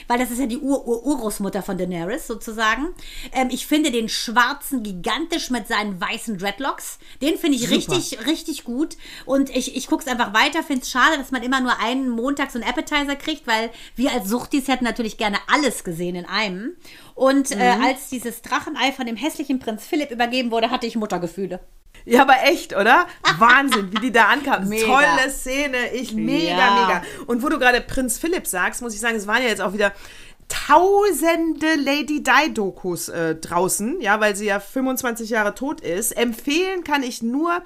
weil das ist ja die Ur-Urgroßmutter von Daenerys sozusagen. Ähm, ich finde den schwarzen gigantisch mit seinen weißen Dreadlocks, den finde ich Super. richtig, richtig gut. Und ich, ich gucke es einfach weiter, finde es schade, dass man immer nur einen Montag so einen Appetizer kriegt, weil wir als Suchtis hätten natürlich gerne alles gesehen in einem. Und äh, als dieses Drachenei von dem hässlichen Prinz Philipp übergeben wurde, hatte ich Muttergefühle. Ja, aber echt, oder? [laughs] Wahnsinn, wie die da ankamen. Mega. Tolle Szene. Ich mega, Ja. mega. Und wo du gerade Prinz Philipp sagst, muss ich sagen, es waren ja jetzt auch wieder tausende Lady Di-Dokus äh, draußen, ja, weil sie ja 25 Jahre tot ist. Empfehlen kann ich nur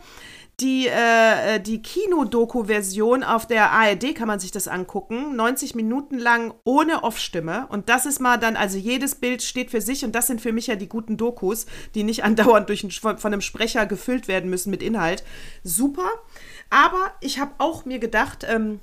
die, äh, äh, die Kino-Doku-Version auf der ARD kann man sich das angucken. 90 Minuten lang ohne Off-Stimme. Und das ist mal dann, also jedes Bild steht für sich. Und das sind für mich ja die guten Dokus, die nicht [laughs] andauernd durch einen, von, einem Sprecher gefüllt werden müssen mit Inhalt. Super. Aber ich habe auch mir gedacht, ähm,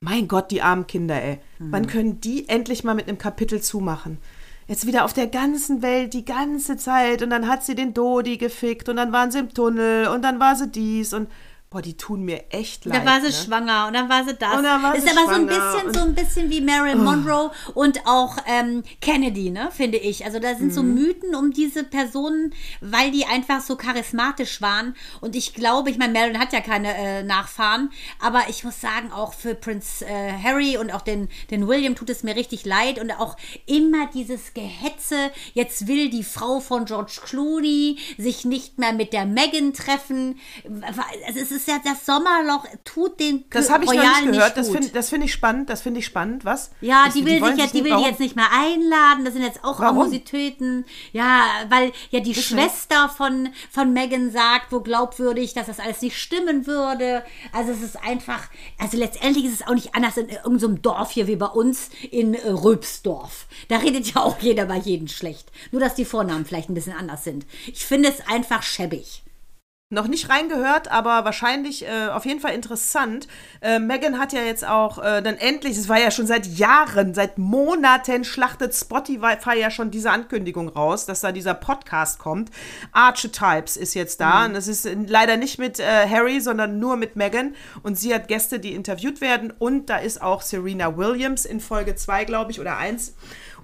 mein Gott, die armen Kinder, ey. Wann können die endlich mal mit einem Kapitel zumachen? Jetzt wieder auf der ganzen Welt die ganze Zeit. Und dann hat sie den Dodi gefickt. Und dann waren sie im Tunnel. Und dann war sie dies. Und boah, die tun mir echt leid. Da war sie ne? schwanger und dann war sie das. Und dann war ist sie aber so ein bisschen, so ein bisschen wie Marilyn Monroe und auch ähm, Kennedy, ne, finde ich. Also da sind so Mhm. Mythen um diese Personen, weil die einfach so charismatisch waren. Und ich glaube, ich meine, Marilyn hat ja keine äh, Nachfahren, aber ich muss sagen, auch für Prinz äh, Harry und auch den, den William tut es mir richtig leid und auch immer dieses Gehetze. Jetzt will die Frau von George Clooney sich nicht mehr mit der Meghan treffen. Also es ist ja das Sommerloch, tut den Das habe ich noch Royalen nicht gehört. das gut. finde das find ich spannend. Das finde ich spannend. Was? Ja, Das- die will, wollen sich jetzt, die will die warum? jetzt nicht mehr einladen. Das sind jetzt auch Warum? Animositäten. Ja, weil ja die Schwester von, von Megan sagt, wo glaubwürdig, dass das alles nicht stimmen würde. Also es ist einfach, also letztendlich ist es auch nicht anders in irgendeinem Dorf hier wie bei uns in äh, Röpsdorf. Da redet ja auch jeder bei jedem schlecht. Nur, dass die Vornamen vielleicht ein bisschen anders sind. Ich finde es einfach schäbig. Noch nicht reingehört, aber wahrscheinlich äh, auf jeden Fall interessant. Äh, Megan hat ja jetzt auch äh, dann endlich, es war ja schon seit Jahren, seit Monaten schlachtet Spotify ja schon diese Ankündigung raus, dass da dieser Podcast kommt. Archetypes ist jetzt da und es ist leider nicht mit äh, Harry, sondern nur mit Megan und sie hat Gäste, die interviewt werden und da ist auch Serena Williams in Folge 2, glaube ich, oder 1.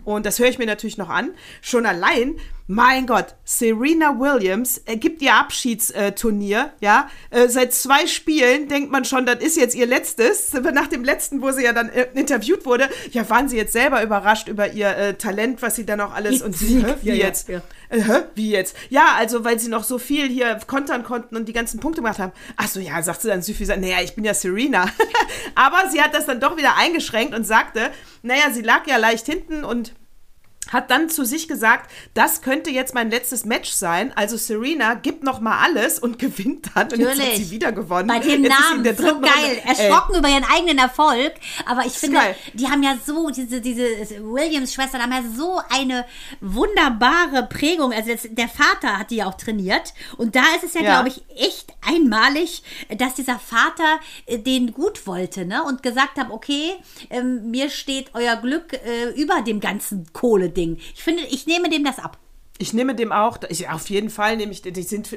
Und das höre ich mir natürlich noch an. Schon allein, mein Gott, Serena Williams äh, gibt ihr Abschiedsturnier, ja. Äh, seit zwei Spielen denkt man schon, das ist jetzt ihr letztes. Nach dem letzten, wo sie ja dann äh, interviewt wurde, ja, waren sie jetzt selber überrascht über ihr äh, Talent, was sie dann auch alles. Und sie, wie Ja, ja, jetzt? ja. Äh, wie jetzt? Ja, also, weil sie noch so viel hier kontern konnten und die ganzen Punkte gemacht haben. Ach so, ja, sagt sie dann süffig, naja, ich bin ja Serena. [laughs] Aber sie hat das dann doch wieder eingeschränkt und sagte, naja, sie lag ja leicht hinten und hat dann zu sich gesagt, das könnte jetzt mein letztes Match sein. Also Serena gibt noch mal alles und [laughs] gewinnt dann. Und jetzt hat Natürlich. sie wieder gewonnen. Bei dem jetzt Namen, so geil. Runde. Ey, Erschrocken über ihren eigenen Erfolg. Aber ich finde, geil. die haben ja so, diese, diese Williams-Schwestern haben ja so eine wunderbare Prägung. Also das, der Vater hat die ja auch trainiert. Und da ist es ja, Ja. glaube ich, echt einmalig, dass dieser Vater äh, den gut wollte, ne? Und gesagt hat, okay, ähm, mir steht euer Glück äh, über dem ganzen Kohle-Ding. Ich finde, ich nehme dem das ab. Ich nehme dem auch, ich, auf jeden Fall nehme ich, die sind,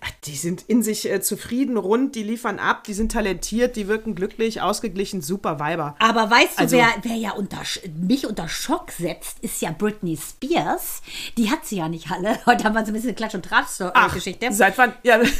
ach, die sind in sich äh, zufrieden, rund, die liefern ab, die sind talentiert, die wirken glücklich, ausgeglichen, super Weiber. Aber weißt du, Also- wer, wer ja unter, mich unter Schock setzt, ist ja Britney Spears. Die hat sie ja nicht alle. [laughs] Heute haben wir so ein bisschen Klatsch- und Tratsch-Geschichte. Seit wann? Ja, Also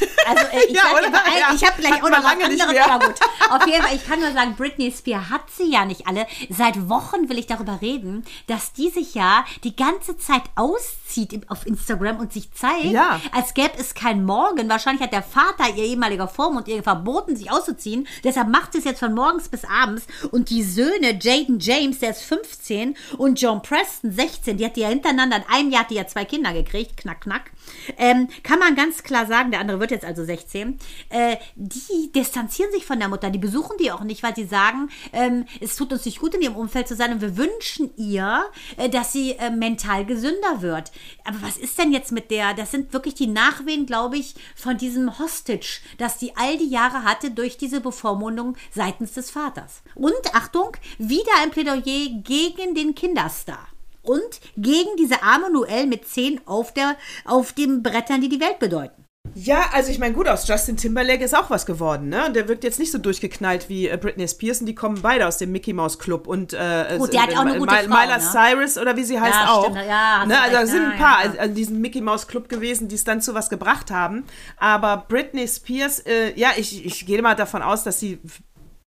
äh, ich, [laughs] Ja, oder? mal Ja. ich habe gleich Hat auch noch was anderes. mehr. Ja, gut. Auf jeden Fall, ich kann nur sagen, Britney Spears hat sie ja nicht alle. Seit Wochen will ich darüber reden, dass die sich ja die ganze Zeit auszieht auf Instagram und sich zeigt, Ja. als gäbe es kein Morgen. Wahrscheinlich hat der Vater, ihr ehemaliger Vormund, ihr verboten, sich auszuziehen. Deshalb macht sie es jetzt von morgens bis abends. Und die Söhne, Jaden James, der ist 15, und John Preston, 16, die hat die ja hintereinander, in einem Jahr hat die ja zwei Kinder gekriegt, knack, knack. Ähm, kann man ganz klar sagen, der andere wird jetzt also 16, äh, die distanzieren sich von der Mutter, die besuchen die auch nicht, weil sie sagen, ähm, es tut uns nicht gut in ihrem Umfeld zu sein und wir wünschen ihr, äh, dass sie äh, mental gesünder wird. Aber was ist denn jetzt mit der, das sind wirklich die Nachwehen, glaube ich, von diesem Hostage, das die all die Jahre hatte durch diese Bevormundung seitens des Vaters. Und Achtung, wieder ein Plädoyer gegen den Kinderstar. Und gegen diese arme Noelle mit 10 auf, der, auf den Brettern, die die Welt bedeuten. Ja, also ich meine, gut, aus Justin Timberlake ist auch was geworden, ne? Und der wirkt jetzt nicht so durchgeknallt wie äh, Britney Spears und die kommen beide aus dem Mickey Mouse Club und äh, Gut, der hat auch eine äh, gute Frau, Miley ne? Cyrus oder wie sie heißt Ja, auch. stimmt, ja, ne? Also da sind ein paar ja, ja. an diesem Mickey Mouse Club gewesen, die es dann zu was gebracht haben. Aber Britney Spears, äh, ja, ich, ich gehe mal davon aus, dass sie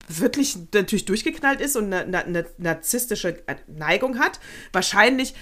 wirklich natürlich durchgeknallt ist und eine, eine, eine narzisstische Neigung hat. Wahrscheinlich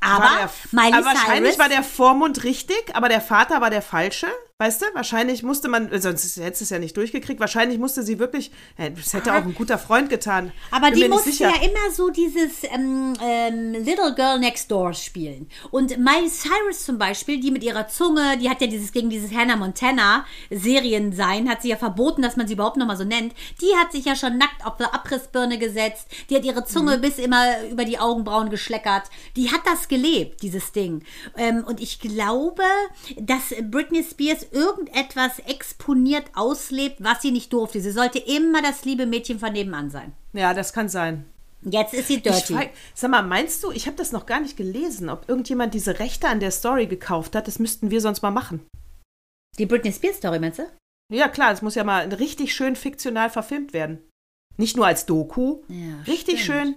Aber der, aber wahrscheinlich war der Vormund richtig, aber der Vater war der falsche. Weißt du, wahrscheinlich musste man, äh, sonst hättest du es ja nicht durchgekriegt, wahrscheinlich musste sie wirklich, äh, das hätte auch ein guter Freund getan. Aber die musste ja immer so dieses ähm, ähm, Little Girl Next Door spielen. Und Miley Cyrus zum Beispiel, die mit ihrer Zunge, die hat ja dieses gegen dieses Hannah Montana Serien sein, hat sie ja verboten, dass man sie überhaupt nochmal so nennt. Die hat sich ja schon nackt auf eine Abrissbirne gesetzt. Die hat ihre Zunge Mhm. bis immer über die Augenbrauen geschleckert. Die hat das gelebt, dieses Ding. Ähm, und ich glaube, dass Britney Spears irgendetwas exponiert auslebt, was sie nicht durfte. Sie sollte immer das liebe Mädchen von nebenan sein. Ja, das kann sein. Jetzt ist sie dirty. frag, sag mal, meinst du, ich habe das noch gar nicht gelesen, ob irgendjemand diese Rechte an der Story gekauft hat? Das müssten wir sonst mal machen. Die Britney Spears Story, meinst du? Ja, klar, es muss ja mal richtig schön fiktional verframed werden. Nicht nur als Doku. Ja, richtig stimmt. schön.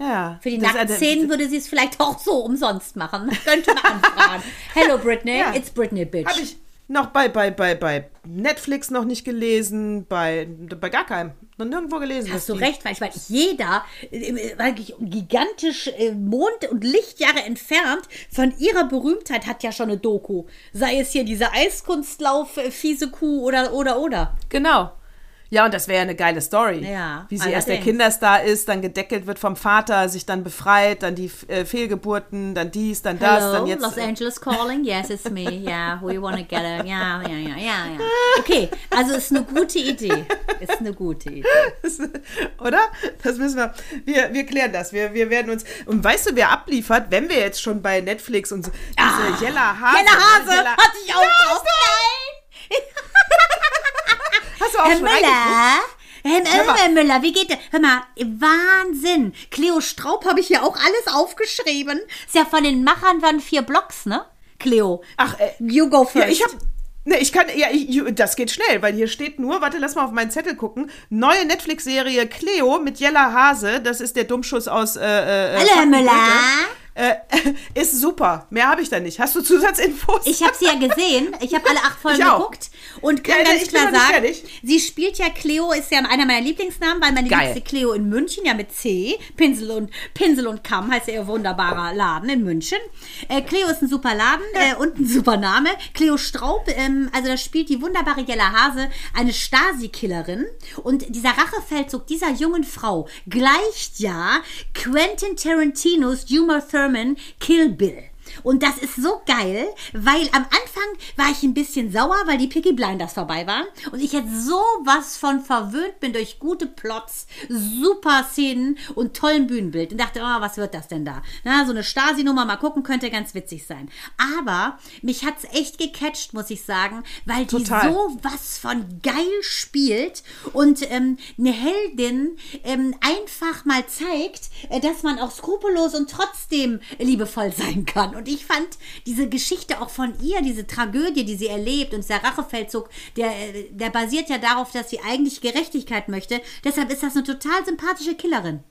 Ja. Für die Nacktszenen würde sie es vielleicht auch so umsonst machen. [laughs] Könnte man anfragen. Hello Britney, Ja. it's Britney, bitch. Habe ich noch bei, bei, bei, bei Netflix noch nicht gelesen, bei, bei gar keinem. Noch nirgendwo gelesen. Hast du die- recht, weil ich weiß, jeder, äh, wirklich gigantisch äh, Mond- und Lichtjahre entfernt von ihrer Berühmtheit hat ja schon eine Doku. Sei es hier diese Eiskunstlauf, äh, fiese Kuh oder, oder, oder. Genau. Ja, und das wäre ja eine geile Story. Ja, Wie sie erst der. Kinderstar ist, dann gedeckelt wird vom Vater, sich dann befreit, dann die äh, Fehlgeburten, dann dies, dann das, Hello, dann jetzt. Los äh, Angeles calling. Yes, it's me. [laughs] Yeah, we want to get a. Ja, ja, ja, ja, ja. Okay, also ist eine gute Idee. Ist eine gute Idee. [laughs] Oder? Das müssen wir. Wir, wir klären das. Wir, wir werden uns. Und weißt du, wer abliefert, wenn wir jetzt schon bei Netflix und so. Diese Jella Hase. Jella Hase ne? Jella- hatte ich auch Ja, drauf. Nein! [laughs] Hast du auch Herr schon? Müller? Herr, mal. Herr Müller, wie geht der? Hör mal, Wahnsinn. Cleo Straub habe ich hier auch alles aufgeschrieben. Ist ja von den Machern von vier Blocks, ne? Cleo. Ach, äh, You go first. Ja, ich hab. Ne, ich kann, ja, ich, das geht schnell, weil hier steht nur, warte, lass mal auf meinen Zettel gucken. Neue Netflix-Serie Cleo mit Jella Hase, das ist der Dummschuss aus äh, äh, Hallo, Herr Müller. Äh, [laughs] ist super. Mehr habe ich da nicht. Hast du Zusatzinfos? Ich habe sie ja gesehen. Ich habe alle acht [laughs] Folgen geguckt und kann Ja, ganz ich klar sagen, fertig. sie spielt ja Cleo, ist ja einer meiner Lieblingsnamen, weil meine Geil. liebste Cleo in München, ja mit C, Pinsel und Pinsel und Kamm heißt ja ihr wunderbarer Laden in München. Äh, Cleo ist ein super Laden äh, und ein super Name. Cleo Straub, ähm, also da spielt die wunderbare Jella Hase, eine Stasi-Killerin und dieser Rachefeldzug dieser jungen Frau gleicht ja Quentin Tarantinos Uma Thurman Kill Bill. Und das ist so geil, weil am Anfang war ich ein bisschen sauer, weil die Picky Blinders vorbei waren. Und ich jetzt sowas von verwöhnt bin durch gute Plots, super Szenen und tollen Bühnenbild. Und dachte, oh, was wird das denn da? Na, so eine Stasi-Nummer, mal gucken, könnte ganz witzig sein. Aber mich hat's echt gecatcht, muss ich sagen, weil die Total. so was von geil spielt und ähm, eine Heldin ähm, einfach mal zeigt, äh, dass man auch skrupellos und trotzdem liebevoll sein kann. Und ich fand diese Geschichte auch von ihr, diese Tragödie, die sie erlebt und dieser Rachefeldzug, der, äh, der basiert ja darauf, dass sie eigentlich Gerechtigkeit möchte. Deshalb ist das eine total sympathische Killerin.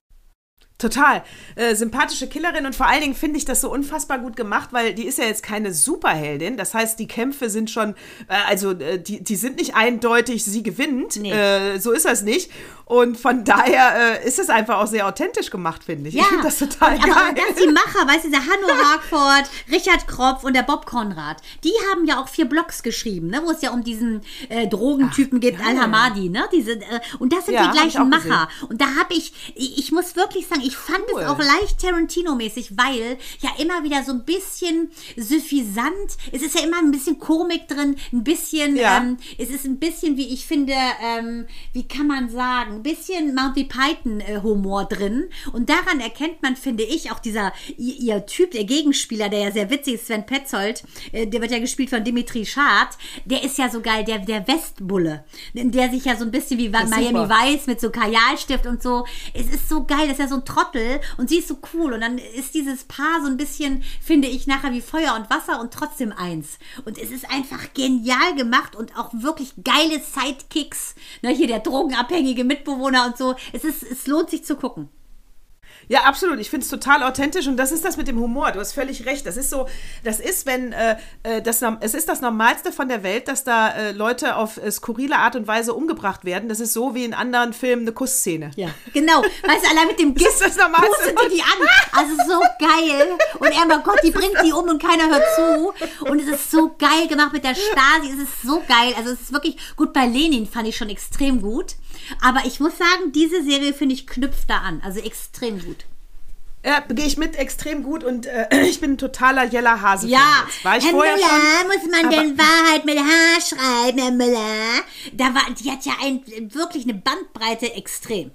Total. Äh, sympathische Killerin und vor allen Dingen finde ich das so unfassbar gut gemacht, weil die ist ja jetzt keine Superheldin. Das heißt, die Kämpfe sind schon, äh, also äh, die, die sind nicht eindeutig, sie gewinnt. Nee. Äh, so ist das nicht. Und von daher äh, ist es einfach auch sehr authentisch gemacht, finde ich. ich finde das total und, geil. aber das die Macher, weißt du, der Hanno Harkford, Richard Kropf und der Bob Konrad, die haben ja auch vier Blogs geschrieben, ne, wo es ja um diesen äh, Drogentypen geht, Al-Hamadi, ne? Diese, und das sind Ja, die gleichen auch gesehen. Macher. Und da habe ich, ich, ich muss wirklich sagen, ich fand Cool. es auch leicht Tarantino-mäßig, weil ja immer wieder so ein bisschen suffisant, es ist ja immer ein bisschen Komik drin, ein bisschen, Ja. ähm, es ist ein bisschen, wie ich finde, ähm, wie kann man sagen, ein bisschen Monty Python-Humor drin. Und daran erkennt man, finde ich, auch dieser, ihr, ihr Typ, der Gegenspieler, der ja sehr witzig ist, Sven Petzold, äh, der wird ja gespielt von Dimitri Schad, der ist ja so geil, der, der Westbulle, der sich ja so ein bisschen wie Miami super. Weiß mit so Kajalstift und so. Es ist so geil, das ist ja so ein Trottel und sie ist so cool. Und dann ist dieses Paar so ein bisschen, finde ich, nachher wie Feuer und Wasser und trotzdem eins. Und es ist einfach genial gemacht und auch wirklich geile Sidekicks. Ne, hier der drogenabhängige Mitbewohner und so. Es ist, es lohnt sich zu gucken. Ja, absolut. Ich finde es total authentisch und das ist das mit dem Humor. Du hast völlig recht. Das ist so, das ist, wenn, äh, äh das, es ist das Normalste von der Welt, dass da äh, Leute auf äh, skurrile Art und Weise umgebracht werden. Das ist so wie in anderen Filmen eine Kussszene. Ja, genau. Weißt du, allein mit dem Gift das ist das Normalste. pustet die die an. Also so geil. Und er, mein Gott, die bringt die um und keiner hört zu. Und es ist so geil gemacht mit der Stasi. Es ist so geil. Also es ist wirklich gut. Bei Lenin fand ich schon extrem gut. Aber ich muss sagen, diese Serie, finde ich, knüpft da an. Also extrem gut. Ja, gehe ich mit extrem gut und äh, [clears throat] ich bin ein totaler Jella Hase. Ja, war ich Herr vorher Müller, schon. muss man denn Wahrheit mit H schreiben, Herr Müller? Da war, die hat ja ein, wirklich eine Bandbreite extrem.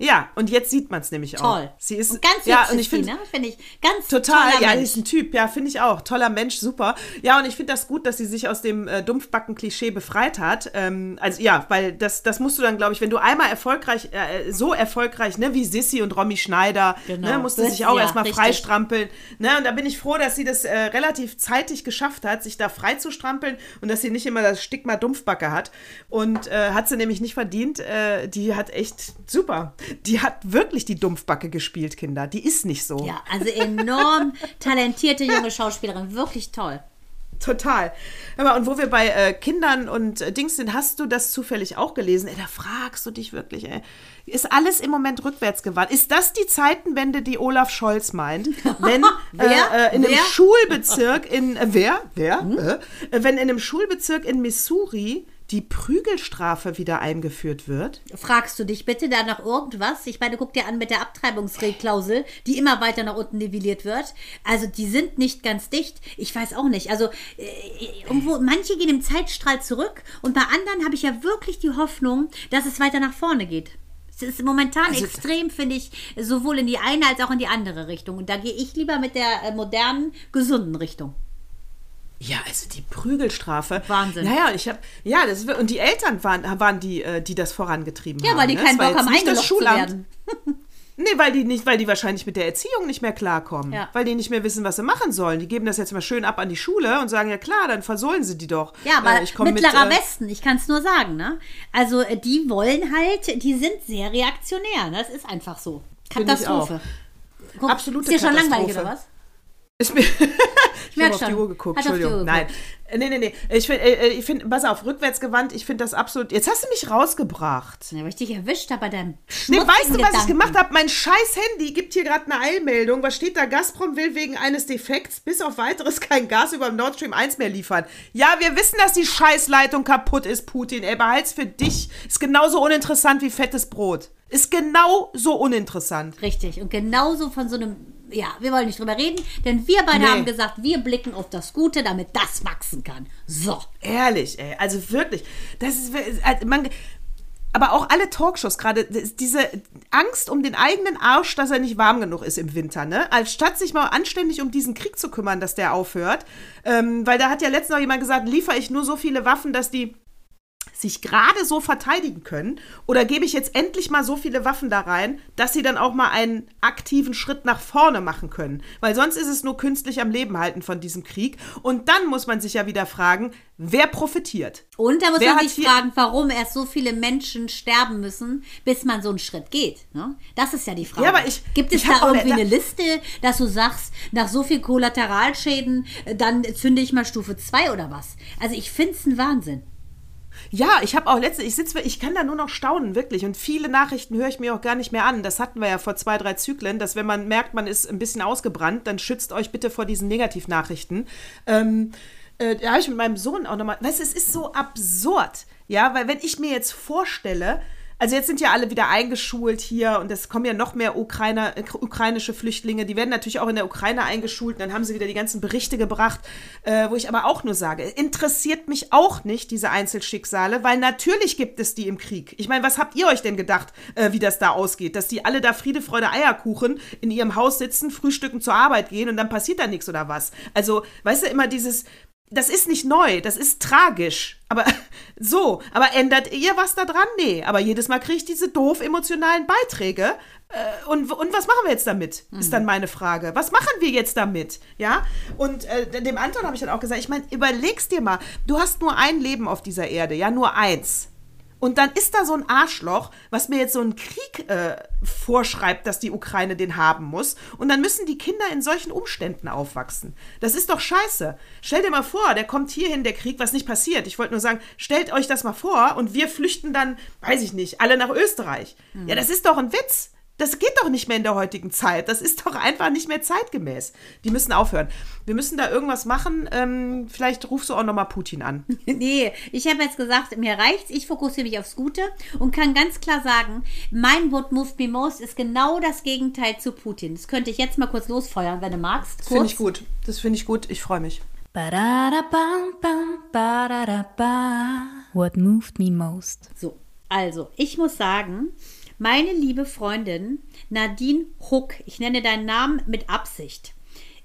Ja, und jetzt sieht man es nämlich auch. Toll. Sie ist und ganz ja, und ich finde ne? Finde ich ganz Total, ja, Mensch. ist ein Typ, ja, finde ich auch. Toller Mensch, super. Ja, und ich finde das gut, dass sie sich aus dem äh, Dumpfbacken-Klischee befreit hat. Ähm, also ja, weil das, das musst du dann, glaube ich, wenn du einmal erfolgreich, äh, so erfolgreich, ne, wie Sissy und Romy Schneider, Genau. ne, musste sich auch ja, erstmal freistrampeln. Ne, und da bin ich froh, dass sie das äh, relativ zeitig geschafft hat, sich da freizustrampeln und dass sie nicht immer das Stigma Dumpfbacke hat. Und äh, hat sie nämlich nicht verdient. Äh, die hat echt super. Die hat wirklich die Dumpfbacke gespielt, Kinder. Die ist nicht so. Ja, also enorm [laughs] talentierte junge Schauspielerin. Wirklich toll. Total. Mal, und wo wir bei äh, Kindern und äh, Dings sind, hast du das zufällig auch gelesen? Ey, da fragst du dich wirklich, ey. Ist alles im Moment rückwärts gewandt? Ist das die Zeitenwende, die Olaf Scholz meint? [laughs] Wenn äh, äh, in einem Wer? Schulbezirk in äh, wer? Wer? Äh, äh, wenn in einem Schulbezirk in Missouri die Prügelstrafe wieder eingeführt wird? Fragst du dich bitte da noch irgendwas? Ich meine, guck dir an mit der Abtreibungsklausel, die immer weiter nach unten nivelliert wird. Also die sind nicht ganz dicht. Ich weiß auch nicht. Also äh, irgendwo, manche gehen im Zeitstrahl zurück und bei anderen habe ich ja wirklich die Hoffnung, dass es weiter nach vorne geht. Es ist momentan Also- extrem, finde ich, sowohl in die eine als auch in die andere Richtung. Und da gehe ich lieber mit der äh, modernen, gesunden Richtung. Ja, also die Prügelstrafe. Wahnsinn. Naja, ich habe ja, das und die Eltern waren, waren die, äh, die das vorangetrieben Ja, haben. weil die ne? keinen Bock haben, eingeloggt zu werden. [laughs] Nee, weil die nicht, weil die wahrscheinlich mit der Erziehung nicht mehr klarkommen. Ja. Weil die nicht mehr wissen, was sie machen sollen. Die geben das jetzt mal schön ab an die Schule und sagen, ja klar, dann versohlen sie die doch. Ja, aber Äh, mittlerer mit, äh, Westen, ich kann es nur sagen, ne? Also äh, die wollen halt, die sind sehr reaktionär. ne? Das ist einfach so. Katastrophe. Guck, Absolute ist dir schon langweilig oder was? Ist mir ich habe [laughs] auf die. Uhr geguckt, Hat Entschuldigung. Uhr Nein. Äh, Nee, nee, nee. Ich finde, äh, ich find, pass auf, rückwärtsgewandt, ich finde das absolut. Jetzt hast du mich rausgebracht. Ja, weil ich dich erwischt habe bei deinem Nee, weißt du, was ich gemacht habe? Mein scheiß Handy gibt hier gerade eine Eilmeldung. Was steht da? Gazprom will wegen eines Defekts bis auf weiteres kein Gas über Nord Stream 1 mehr liefern. Ja, wir wissen, dass die Scheißleitung kaputt ist, Putin. Ey, behalt's für dich. Ist genauso uninteressant wie fettes Brot. Ist genau so uninteressant. Richtig. Und genauso von so einem, ja, wir wollen nicht drüber reden, denn wir beide Nee. haben gesagt, wir blicken auf das Gute, damit das wachsen kann. So. Ehrlich, ey. Also wirklich. Das ist. also Man, aber auch alle Talkshows, gerade diese Angst um den eigenen Arsch, dass er nicht warm genug ist im Winter, ne? Als statt sich mal anständig um diesen Krieg zu kümmern, dass der aufhört. Ähm, weil da hat ja letztens noch jemand gesagt, liefere ich nur so viele Waffen, dass die sich gerade so verteidigen können? Oder gebe ich jetzt endlich mal so viele Waffen da rein, dass sie dann auch mal einen aktiven Schritt nach vorne machen können? Weil sonst ist es nur künstlich am Leben halten von diesem Krieg. Und dann muss man sich ja wieder fragen, wer profitiert? Und da muss Wer man sich fragen, warum erst so viele Menschen sterben müssen, bis man so einen Schritt geht. Ne? Das ist ja die Frage. Ja, aber ich- Gibt es da irgendwie eine Liste, dass du sagst, nach so viel Kollateralschäden, äh, dann zünde ich mal Stufe 2 oder was? Also ich finde es ein Wahnsinn. Ja, ich habe auch letzte, ich sitze, ich kann da nur noch staunen, wirklich. Und viele Nachrichten höre ich mir auch gar nicht mehr an. Das hatten wir ja vor zwei, drei Zyklen, dass wenn man merkt, man ist ein bisschen ausgebrannt, dann schützt euch bitte vor diesen Negativnachrichten. Ähm, äh, da habe ich mit meinem Sohn auch nochmal, weißt du, es ist so absurd, ja, weil wenn ich mir jetzt vorstelle, also jetzt sind ja alle wieder eingeschult hier und es kommen ja noch mehr Ukrainer, ukrainische Flüchtlinge, die werden natürlich auch in der Ukraine eingeschult und dann haben sie wieder die ganzen Berichte gebracht, äh, wo ich aber auch nur sage, interessiert mich auch nicht diese Einzelschicksale, weil natürlich gibt es die im Krieg. Ich meine, was habt ihr euch denn gedacht, äh, wie das da ausgeht? Dass die alle da Friede, Freude, Eierkuchen in ihrem Haus sitzen, frühstücken zur Arbeit gehen und dann passiert da nichts oder was? Also, weißt du, immer dieses, das ist nicht neu, das ist tragisch. Aber [laughs] so, aber ändert ihr was da dran? Nee, aber jedes Mal kriege ich diese doof emotionalen Beiträge. Äh, und, und was machen wir jetzt damit? Ist dann meine Frage. Was machen wir jetzt damit? Ja? Und äh, dem Anton habe ich dann auch gesagt, ich meine, überleg's dir mal, du hast nur ein Leben auf dieser Erde, ja, nur eins. Und dann ist da so ein Arschloch, was mir jetzt so einen Krieg äh, vorschreibt, dass die Ukraine den haben muss. Und dann müssen die Kinder in solchen Umständen aufwachsen. Das ist doch scheiße. Stell dir mal vor, der kommt hierhin, der Krieg, was nicht passiert. Ich wollte nur sagen, stellt euch das mal vor und wir flüchten dann, weiß ich nicht, alle nach Österreich. Mhm. Ja, das ist doch ein Witz. Das geht doch nicht mehr in der heutigen Zeit. Das ist doch einfach nicht mehr zeitgemäß. Die müssen aufhören. Wir müssen da irgendwas machen. Ähm, vielleicht rufst du auch nochmal Putin an. [laughs] nee, ich habe jetzt gesagt, mir reicht's. Ich fokussiere mich aufs Gute und kann ganz klar sagen, mein What Moved Me Most ist genau das Gegenteil zu Putin. Das könnte ich jetzt mal kurz losfeuern, wenn du magst. Das finde ich gut. Das finde ich gut. Ich freue mich. What moved me most? So, also, ich muss sagen, meine liebe Freundin Nadine Huck, ich nenne deinen Namen mit Absicht,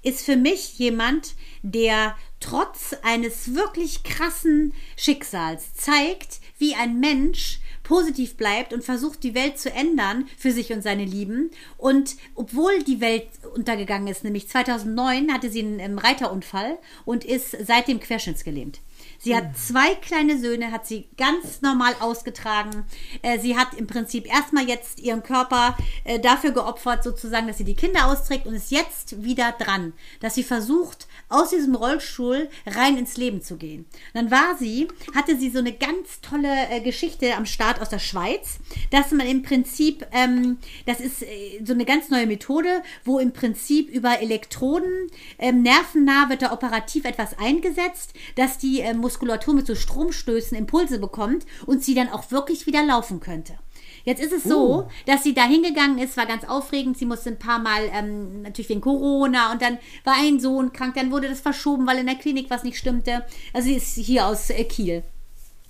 ist für mich jemand, der trotz eines wirklich krassen Schicksals zeigt, wie ein Mensch positiv bleibt und versucht, die Welt zu ändern für sich und seine Lieben. Und obwohl die Welt untergegangen ist, nämlich 2009 hatte sie einen Reiterunfall und ist seitdem querschnittsgelähmt. Sie hat zwei kleine Söhne, hat sie ganz normal ausgetragen. Äh, sie hat im Prinzip erstmal jetzt ihren Körper äh, dafür geopfert, sozusagen, dass sie die Kinder austrägt und ist jetzt wieder dran, dass sie versucht, aus diesem Rollstuhl rein ins Leben zu gehen. Dann war sie, hatte sie so eine ganz tolle äh, Geschichte am Start aus der Schweiz, dass man im Prinzip, ähm, das ist äh, so eine ganz neue Methode, wo im Prinzip über Elektroden ähm, nervennah wird da operativ etwas eingesetzt, dass die äh, Muskulatur mit so Stromstößen Impulse bekommt und sie dann auch wirklich wieder laufen könnte. Jetzt ist es so, uh. dass sie da hingegangen ist, war ganz aufregend. Sie musste ein paar Mal, ähm, natürlich wegen Corona, und dann war ein Sohn krank, dann wurde das verschoben, weil in der Klinik was nicht stimmte. Also sie ist hier aus äh, Kiel.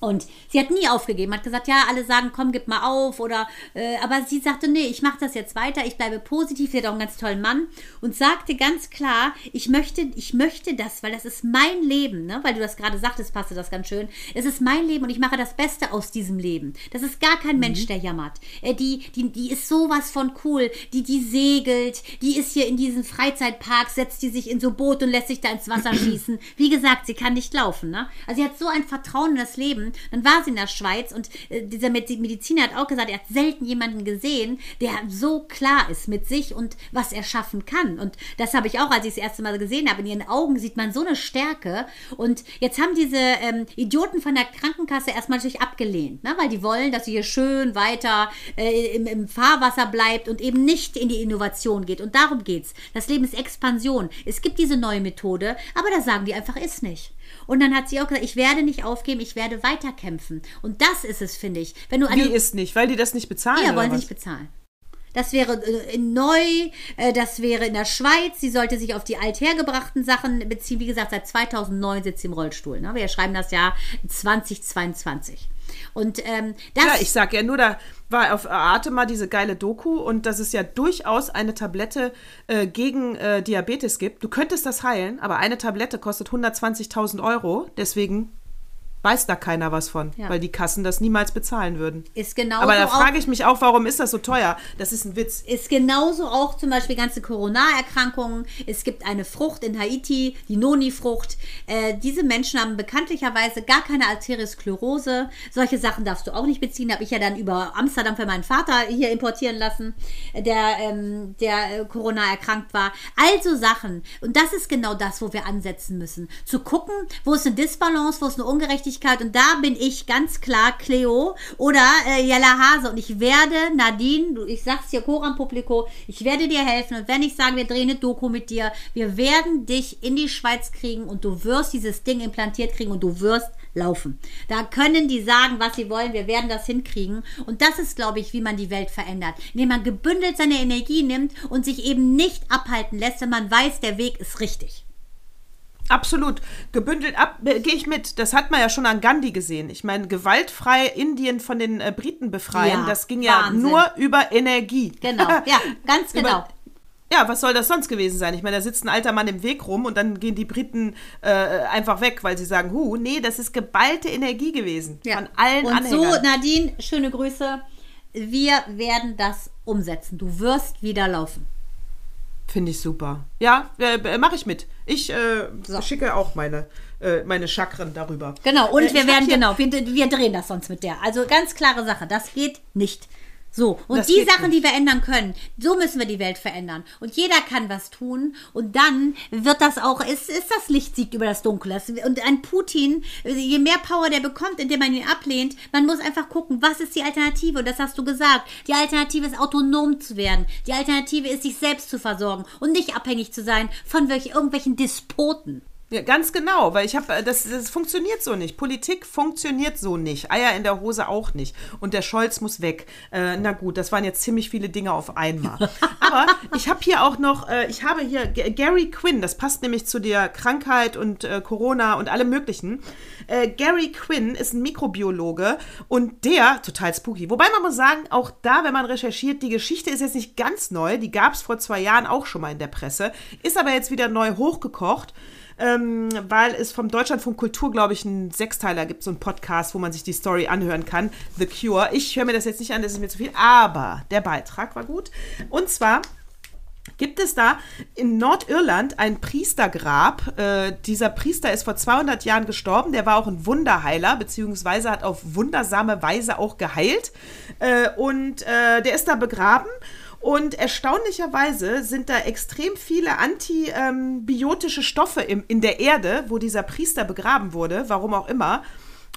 Und sie hat nie aufgegeben, hat gesagt, ja, alle sagen, komm, gib mal auf oder, äh, aber sie sagte, nee, ich mache das jetzt weiter, ich bleibe positiv, sie hat auch einen ganz tollen Mann und sagte ganz klar, ich möchte, ich möchte das, weil das ist mein Leben, ne, weil du das gerade sagtest, passte das ganz schön, es ist mein Leben und ich mache das Beste aus diesem Leben. Das ist gar kein mhm. Mensch, der jammert. Äh, die, die, die ist sowas von cool, die, die segelt, die ist hier in diesen Freizeitparks, setzt die sich in so Boot und lässt sich da ins Wasser [clears throat] schießen. Wie gesagt, sie kann nicht laufen, ne, also sie hat so ein Vertrauen in das Leben dann war sie in der Schweiz und äh, dieser Mediziner hat auch gesagt, er hat selten jemanden gesehen, der so klar ist mit sich und was er schaffen kann. Und das habe ich auch, als ich das erste Mal gesehen habe. In ihren Augen sieht man so eine Stärke. Und jetzt haben diese ähm, Idioten von der Krankenkasse erstmal natürlich abgelehnt, ne? weil die wollen, dass sie hier schön weiter äh, im, im Fahrwasser bleibt und eben nicht in die Innovation geht. Und darum geht's. Das Leben ist Expansion. Es gibt diese neue Methode, aber da sagen die einfach, ist nicht. Und dann hat sie auch gesagt, ich werde nicht aufgeben, ich werde weiterkämpfen. Und das ist es, finde ich. Wenn du Wie ist nicht? Weil die das nicht bezahlen? Ja, wollen sie nicht bezahlen. Das wäre äh, neu, äh, das wäre in der Schweiz. Sie sollte sich auf die althergebrachten Sachen beziehen. Wie gesagt, seit 2009 sitzt sie im Rollstuhl. Ne? Wir schreiben das Jahr 2022. Und ähm, das. Ja, ich sag ja nur, da war auf Arte mal diese geile Doku und dass es ja durchaus eine Tablette äh, gegen äh, Diabetes gibt. Du könntest das heilen, aber eine Tablette kostet 120.000 Euro. Deswegen weiß da keiner was von, ja. weil die Kassen das niemals bezahlen würden. Ist genau. Aber da frage ich mich auch, warum ist das so teuer? Das ist ein Witz. Ist genauso auch zum Beispiel ganze Corona-Erkrankungen. Es gibt eine Frucht in Haiti, die Noni-Frucht. Äh, diese Menschen haben bekanntlicherweise gar keine Arteriosklerose. Solche Sachen darfst du auch nicht beziehen. Habe ich ja dann über Amsterdam für meinen Vater hier importieren lassen, der, ähm, der äh, Corona erkrankt war. Also Sachen. Und das ist genau das, wo wir ansetzen müssen. Zu gucken, wo ist eine Disbalance, wo ist eine Ungerechtigkeit Persönlichkeit und da bin ich ganz klar Cleo oder äh, Jella Hase. Und ich werde Nadine, ich sag's dir Koran Publiko, ich werde dir helfen. Und wenn ich sage, wir drehen eine Doku mit dir, wir werden dich in die Schweiz kriegen und du wirst dieses Ding implantiert kriegen und du wirst laufen. Da können die sagen, was sie wollen, wir werden das hinkriegen. Und das ist, glaube ich, wie man die Welt verändert, indem man gebündelt seine Energie nimmt und sich eben nicht abhalten lässt, wenn man weiß, der Weg ist richtig. Absolut. Gebündelt ab, äh, gehe ich mit. Das hat man ja schon an Gandhi gesehen. Ich meine, gewaltfrei Indien von den äh, Briten befreien, ja, das ging ja nur über Energie. Genau, [laughs] ja, ganz genau. Über, ja, was soll das sonst gewesen sein? Ich meine, da sitzt ein alter Mann im Weg rum und dann gehen die Briten äh, einfach weg, weil sie sagen, hu, nee, das ist geballte Energie gewesen. Ja. Von allen und Anhängern. so, Nadine, schöne Grüße. Wir werden das umsetzen. Du wirst wieder laufen. Finde ich super. Ja, äh, mache ich mit. Ich äh, So. schicke auch meine, äh, meine Chakren darüber. Genau, und Äh, wir werden, genau, wir, wir drehen das sonst mit der. Also ganz klare Sache, das geht nicht. So, und Das die Sachen, nicht. die wir ändern können, so müssen wir die Welt verändern. Und jeder kann was tun und dann wird das auch, ist, ist das Licht siegt über das Dunkel. Das, und ein Putin, je mehr Power der bekommt, indem man ihn ablehnt, man muss einfach gucken, was ist die Alternative? Und das hast du gesagt. Die Alternative ist autonom zu werden. Die Alternative ist, sich selbst zu versorgen und nicht abhängig zu sein von welch, irgendwelchen Despoten. Ja, ganz genau, weil ich habe, das, das funktioniert so nicht. Politik funktioniert so nicht. Eier in der Hose auch nicht. Und der Scholz muss weg. Äh, na gut, das waren jetzt ziemlich viele Dinge auf einmal. [laughs] Aber ich habe hier auch noch, äh, ich habe hier G Gary Quinn, das passt nämlich zu der Krankheit und äh, Corona und allem Möglichen. Äh, Gary Quinn ist ein Mikrobiologe und der, total spooky. Wobei man muss sagen, auch da, wenn man recherchiert, die Geschichte ist jetzt nicht ganz neu. Die gab es vor zwei Jahren auch schon mal in der Presse. Ist aber jetzt wieder neu hochgekocht ähm, weil es vom Deutschlandfunk Kultur, glaube ich, einen Sechsteiler gibt, so einen Podcast, wo man sich die Story anhören kann. The Cure. Ich höre mir das jetzt nicht an, das ist mir zu viel, aber der Beitrag war gut. Und zwar gibt es da in Nordirland ein Priestergrab. Äh, dieser Priester ist vor 200 Jahren gestorben. Der war auch ein Wunderheiler, beziehungsweise hat auf wundersame Weise auch geheilt. Äh, und äh, der ist da begraben. Und erstaunlicherweise sind da extrem viele antibiotische Stoffe im, in der Erde, wo dieser Priester begraben wurde, warum auch immer.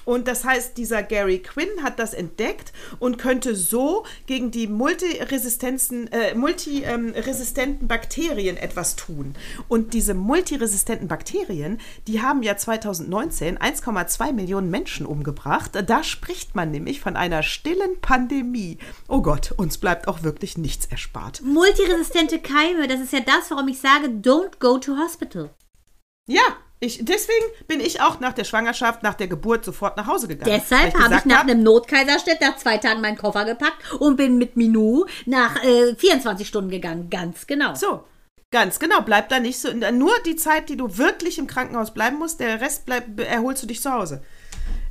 Und das heißt, dieser Gary Quinn hat das entdeckt und könnte so gegen die multiresistenzen, äh, multiresistenten Bakterien etwas tun. Und diese multiresistenten Bakterien, die haben ja 2019 1,2 Millionen Menschen umgebracht. Da spricht man nämlich von einer stillen Pandemie. Oh Gott, uns bleibt auch wirklich nichts erspart. Multiresistente Keime, das ist ja das, warum ich sage, don't go to hospital. Ja, ich, deswegen bin ich auch nach der Schwangerschaft, nach der Geburt sofort nach Hause gegangen. Deshalb habe ich nach hab, einem Notkaiserschnitt nach zwei Tagen meinen Koffer gepackt und bin mit Minou nach äh, 24 Stunden gegangen. Ganz genau. So, ganz genau. Bleib da nicht so. Nur die Zeit, die du wirklich im Krankenhaus bleiben musst, der Rest bleib, erholst du dich zu Hause.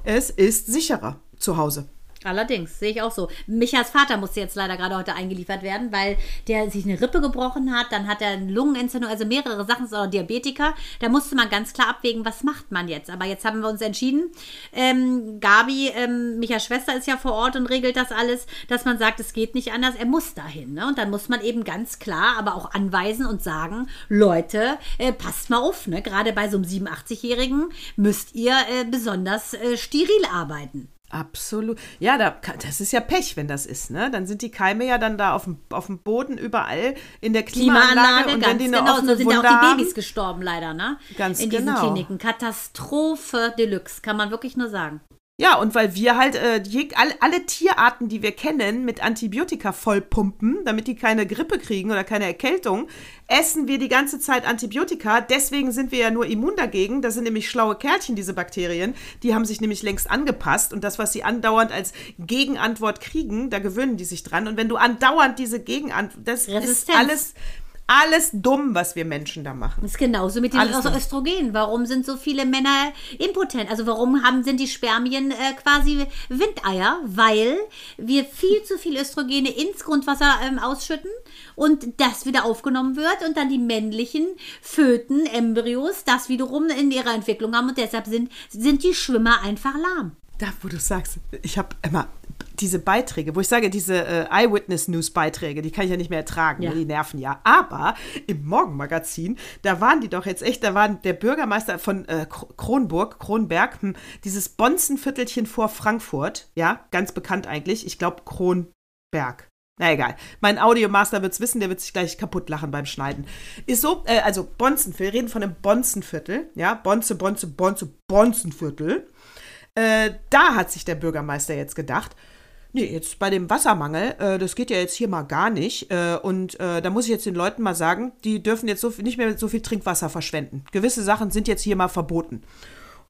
Es ist sicherer zu Hause. Allerdings, sehe ich auch so. Michas Vater musste jetzt leider gerade heute eingeliefert werden, weil der sich eine Rippe gebrochen hat, dann hat er eine Lungenentzündung, also mehrere Sachen, ist auch Diabetiker. Da musste man ganz klar abwägen, was macht man jetzt. Aber jetzt haben wir uns entschieden, ähm, Gabi, ähm, Michas Schwester ist ja vor Ort und regelt das alles, dass man sagt, es geht nicht anders, er muss dahin. Ne? Und dann muss man eben ganz klar, aber auch anweisen und sagen, Leute, äh, passt mal auf, ne? gerade bei so einem 87-Jährigen müsst ihr äh, besonders äh, steril arbeiten. Absolut. Ja, da, das ist ja Pech, wenn das ist, ne? Dann sind die Keime ja dann da auf dem, auf dem Boden überall in der Klimaanlage. Klimaanlage, und ganz wenn die eine genau. So sind ja auch die Babys gestorben, leider, ne? Ganz In diesen genau. Kliniken. Katastrophe Deluxe, kann man wirklich nur sagen. Ja, und weil wir halt äh, je, alle, alle Tierarten, die wir kennen, mit Antibiotika vollpumpen, damit die keine Grippe kriegen oder keine Erkältung, essen wir die ganze Zeit Antibiotika. Deswegen sind wir ja nur immun dagegen. Das sind nämlich schlaue Kerlchen, diese Bakterien. Die haben sich nämlich längst angepasst. Und das, was sie andauernd als Gegenantwort kriegen, da gewöhnen die sich dran. Und wenn du andauernd diese Gegenantwort, das ist Resistenz. alles, alles dumm, was wir Menschen da machen. Das ist genauso mit den Alles Ös- dumm. Östrogen. Warum sind so viele Männer impotent? Also warum haben, sind die Spermien äh, quasi Windeier? Weil wir viel zu viel Östrogene ins Grundwasser ähm, ausschütten und das wieder aufgenommen wird und dann die männlichen Föten, Embryos, das wiederum in ihrer Entwicklung haben und deshalb sind, sind die Schwimmer einfach lahm. Da, wo du sagst, ich habe immer diese Beiträge, wo ich sage, diese äh, Eyewitness-News-Beiträge, die kann ich ja nicht mehr ertragen, Ja. ne, die nerven ja. Aber im Morgenmagazin, da waren die doch jetzt echt, da war der Bürgermeister von äh, Kr- Kronburg, Kronberg, hm, dieses Bonzenviertelchen vor Frankfurt, ja, ganz bekannt eigentlich, ich glaube Kronberg. Na egal. Mein Audiomaster wird's wissen, der wird sich gleich kaputt lachen beim Schneiden. Ist so, äh, also Bonzenviertel, wir reden von einem Bonzenviertel, ja, Bonze, Bonze, Bonze, Bonzenviertel. Äh, da hat sich der Bürgermeister jetzt gedacht, nee, jetzt bei dem Wassermangel, äh, das geht ja jetzt hier mal gar nicht. Äh, und äh, da muss ich jetzt den Leuten mal sagen, die dürfen jetzt so, viel- nicht mehr so viel Trinkwasser verschwenden. Gewisse Sachen sind jetzt hier mal verboten.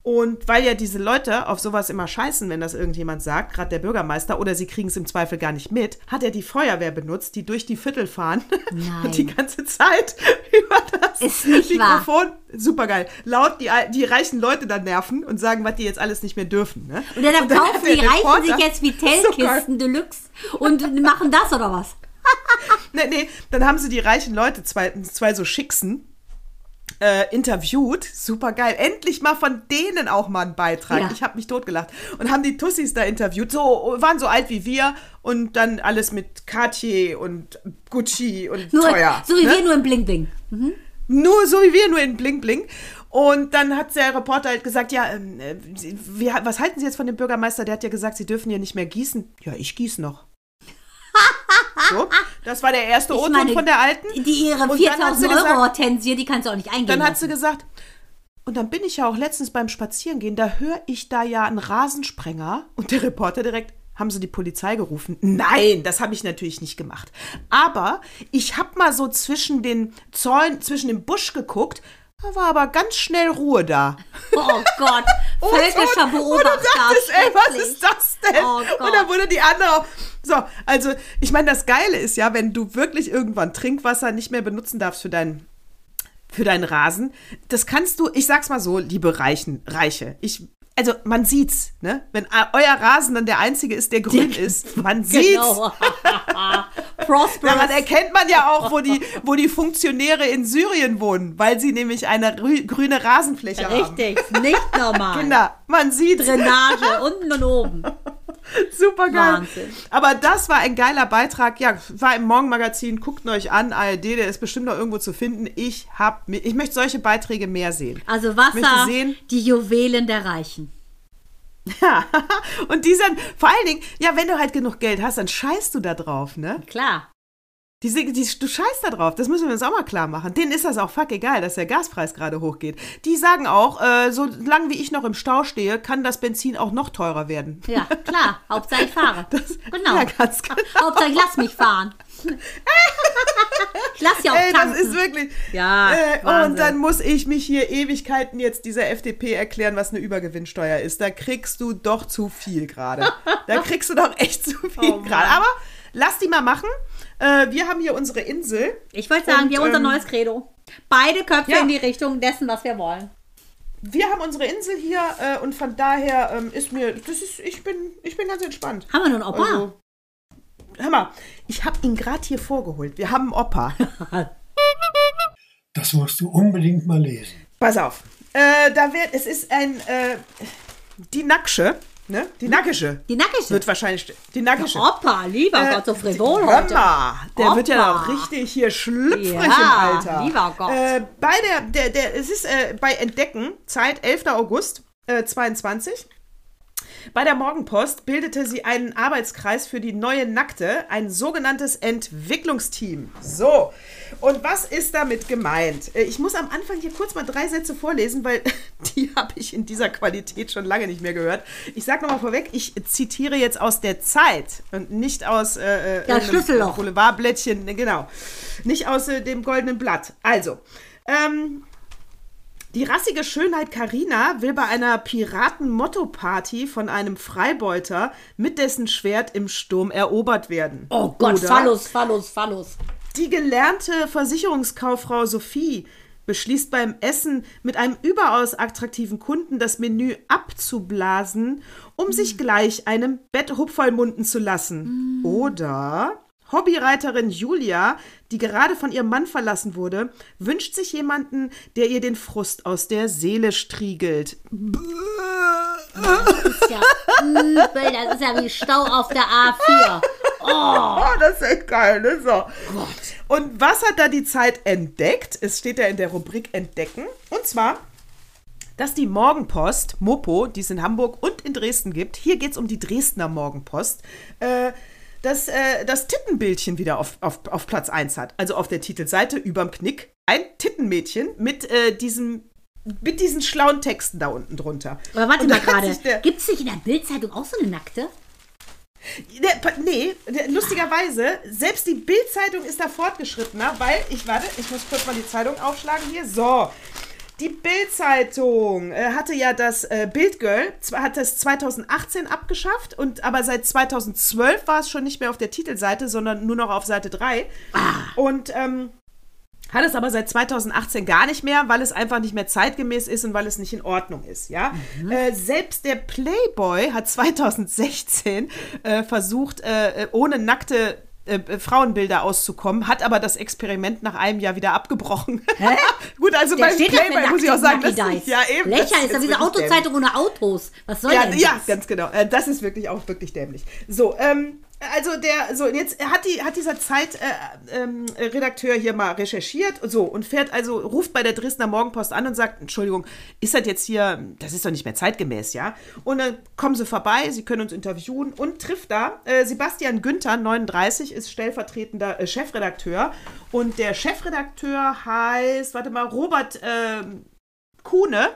Und weil ja diese Leute auf sowas immer scheißen, wenn das irgendjemand sagt, gerade der Bürgermeister, oder sie kriegen es im Zweifel gar nicht mit, hat er die Feuerwehr benutzt, die durch die Viertel fahren Nein. [laughs] und die ganze Zeit [laughs] über das Ist nicht wahr. Mikrofon, supergeil, laut die, die reichen Leute dann nerven und sagen, was die jetzt alles nicht mehr dürfen. Ne? Und dann kaufen hat der die Reichen sich jetzt Vitellkisten [laughs] Deluxe und machen das oder was? Nee, nee, dann haben sie die reichen Leute, zwei, zwei so Schicksen, äh, interviewt. Super geil. Endlich mal von denen auch mal ein Beitrag. Ja. Ich habe mich totgelacht. Und haben die Tussis da interviewt. So, waren so alt wie wir und dann alles mit Cartier und Gucci und Nur, teuer. so wie ne? wir nur im Bling Bling. Nur so wie wir, nur in Bling Bling. Und dann hat der Reporter halt gesagt, ja, ähm, äh, wie, was halten Sie jetzt von dem Bürgermeister? Der hat ja gesagt, Sie dürfen hier nicht mehr gießen. Ja, ich gieße noch. [laughs] so, das war der erste O-Ton von der Alten. Die ihre Und dann hat 4000 sie Euro gesagt- Hortensie, die kannst du auch nicht eingehen. Dann hat lassen. sie gesagt, und dann bin ich ja auch letztens beim Spazierengehen, da höre ich da ja einen Rasensprenger. Und der Reporter direkt, haben sie die Polizei gerufen? Nein, das habe ich natürlich nicht gemacht. Aber ich habe mal so zwischen den Zäunen, zwischen dem Busch geguckt, da war aber ganz schnell Ruhe da. Oh Gott, [laughs] völkischer und, und du Beobachter. dachtest, ey, was ist das denn? Oh und dann wurde die andere auch. So, also, ich meine, das Geile ist ja, wenn du wirklich irgendwann Trinkwasser nicht mehr benutzen darfst für deinen für deinen Rasen. Das kannst du, ich sag's mal so, liebe Reichen, Reiche. Ich, also man sieht's, ne? Wenn a- euer Rasen dann der einzige ist, der grün ist, [laughs] man sieht's. [laughs] Genau. Daran erkennt man ja auch, wo die, wo die Funktionäre in Syrien wohnen, weil sie nämlich eine rü- grüne Rasenfläche haben. Richtig, nicht normal. Kinder, [laughs] man sieht's. Drainage unten und oben. [laughs] Super geil. Wahnsinn. Aber das war ein geiler Beitrag. Ja, war im Morgenmagazin. Guckt euch an. ARD, der ist bestimmt noch irgendwo zu finden. Ich hab, ich möchte solche Beiträge mehr sehen. Also Wasser, sehen- die Juwelen der Reichen. Ja. [laughs] Und die sind, vor allen Dingen, ja, wenn du halt genug Geld hast, dann scheißt du da drauf, ne? Klar. Die, die, du scheißt da drauf, das müssen wir uns auch mal klar machen. Denen ist das auch fuck egal, dass der Gaspreis gerade hochgeht. Die sagen auch, äh, solange wie ich noch im Stau stehe, kann das Benzin auch noch teurer werden. Ja, klar. Hauptsache ich fahre. [laughs] genau. Ja, ganz genau. [laughs] Hauptsache ich lass mich fahren. ich lass ja auch Ey, das tanken. ist wirklich. Ja, Äh, und dann muss ich mich hier Ewigkeiten jetzt dieser FDP erklären, was eine Übergewinnsteuer ist. Da kriegst du doch zu viel gerade. Da kriegst du doch echt zu viel Oh gerade. Aber lass die mal machen. Äh, wir haben hier unsere Insel. ich wollte sagen, Und, wir haben unser ähm, neues Credo. Beide Köpfe ja. in die Richtung dessen, was wir wollen. Wir haben unsere Insel hier äh, und von daher ähm, ist mir, das ist, ich bin, ich bin ganz entspannt. Haben wir nun Opa? Also, hör mal, ich habe ihn gerade hier vorgeholt. Wir haben einen Opa. [laughs] Das musst du unbedingt mal lesen. Pass auf. Äh, da wird, es ist ein, äh, die Nacksche, ne? Die Nackische. Die Nackische. Wird wahrscheinlich, die Nackische. Opa, lieber Äh, Gott, so frivol Hör heute. mal, der Opa. wird ja noch richtig hier schlüpfrig Ja, im Alter. lieber Gott. Äh, bei der, der, der, es ist äh, bei Entdecken, Zeit 11. August äh, 22. Bei der Morgenpost bildete sie einen Arbeitskreis für die neue Nackte, ein sogenanntes Entwicklungsteam. So, und was ist damit gemeint? Äh, Ich muss am Anfang hier kurz mal drei Sätze vorlesen, weil [laughs] die habe ich in dieser Qualität schon lange nicht mehr gehört. Ich sage nochmal vorweg, ich zitiere jetzt aus der Zeit und nicht aus äh, äh. Boulevardblättchen, genau. Nicht aus äh, dem goldenen Blatt. Also, ähm, die rassige Schönheit Karina will bei einer Piraten-Motto-Party von einem Freibeuter mit dessen Schwert im Sturm erobert werden. Oh Gott, Oder Phallus, Phallus, Phallus. Die gelernte Versicherungskauffrau Sophie beschließt beim Essen mit einem überaus attraktiven Kunden das Menü abzublasen, um sich gleich einem Bett hupferlmunden zu lassen. Oder Hobbyreiterin Julia, die gerade von ihrem Mann verlassen wurde, wünscht sich jemanden, der ihr den Frust aus der Seele striegelt. Das ist ja übel, das ist ja wie Stau auf der A4. Oh, das ist echt geil, ne? So. Und was hat da die Zeit entdeckt? Es steht ja in der Rubrik Entdecken. Und zwar, dass die Morgenpost, Mopo, die es in Hamburg und in Dresden gibt, hier geht es um die Dresdner Morgenpost, äh, dass äh, das Tittenbildchen wieder auf, auf, auf Platz 1 hat. Also auf der Titelseite überm Knick ein Tittenmädchen mit äh, diesem mit diesen schlauen Texten da unten drunter. Aber warte mal gerade, gibt es nicht in der Bildzeitung auch so eine Nackte? Nee, der, lustigerweise, selbst die Bild-Zeitung ist da fortgeschrittener, weil, ich warte, ich muss kurz mal die Zeitung aufschlagen hier. So, die Bild-Zeitung äh, hatte ja das äh, Bildgirl, hat es 2018 abgeschafft, und aber seit 2012 war es schon nicht mehr auf der Titelseite, sondern nur noch auf Seite 3. Und ähm, hat es aber seit 2018 gar nicht mehr, weil es einfach nicht mehr zeitgemäß ist und weil es nicht in Ordnung ist, ja. Äh, selbst der Playboy hat 2016 äh, versucht, äh, ohne nackte äh, Frauenbilder auszukommen, hat aber das Experiment nach einem Jahr wieder abgebrochen. [laughs] Gut, also Der beim Playboy muss ich auch sagen, das, Dice. ja eben. Lächerlich, ist doch wirklich diese Autozeitung ohne Autos. Was soll ja, denn ja, das? ganz genau. Äh, Das ist wirklich auch wirklich dämlich. So, ähm, also der, so jetzt hat die, hat dieser Zeitredakteur äh, ähm, hier mal recherchiert so und fährt also, ruft bei der Dresdner Morgenpost an und sagt, Entschuldigung, ist das jetzt hier, das ist doch nicht mehr zeitgemäß, ja? Und dann kommen sie vorbei, sie können uns interviewen und trifft da äh, Sebastian Günther, 39, ist stellvertretender äh, Chefredakteur und der Chefredakteur heißt, warte mal, Robert ähm, Kuhne.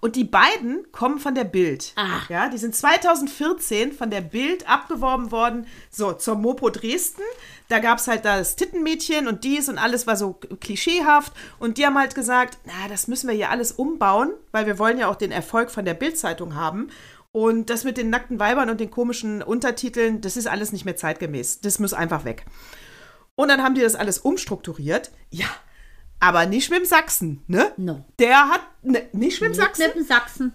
Und die beiden kommen von der Bild. Ah. Ja, die sind 2014 von der Bild abgeworben worden, so zur Mopo Dresden. Da gab es halt das Tittenmädchen und dies und alles war so klischeehaft. Und die haben halt gesagt, na, das müssen wir hier alles umbauen, weil wir wollen ja auch den Erfolg von der Bild-Zeitung haben. Und das mit den nackten Weibern und den komischen Untertiteln, das ist alles nicht mehr zeitgemäß. Das muss einfach weg. Und dann haben die das alles umstrukturiert. Ja, aber nicht mit dem Sachsen, ne? No. Der hat, ne, nicht mit dem Sachsen, Mit dem Sachsen.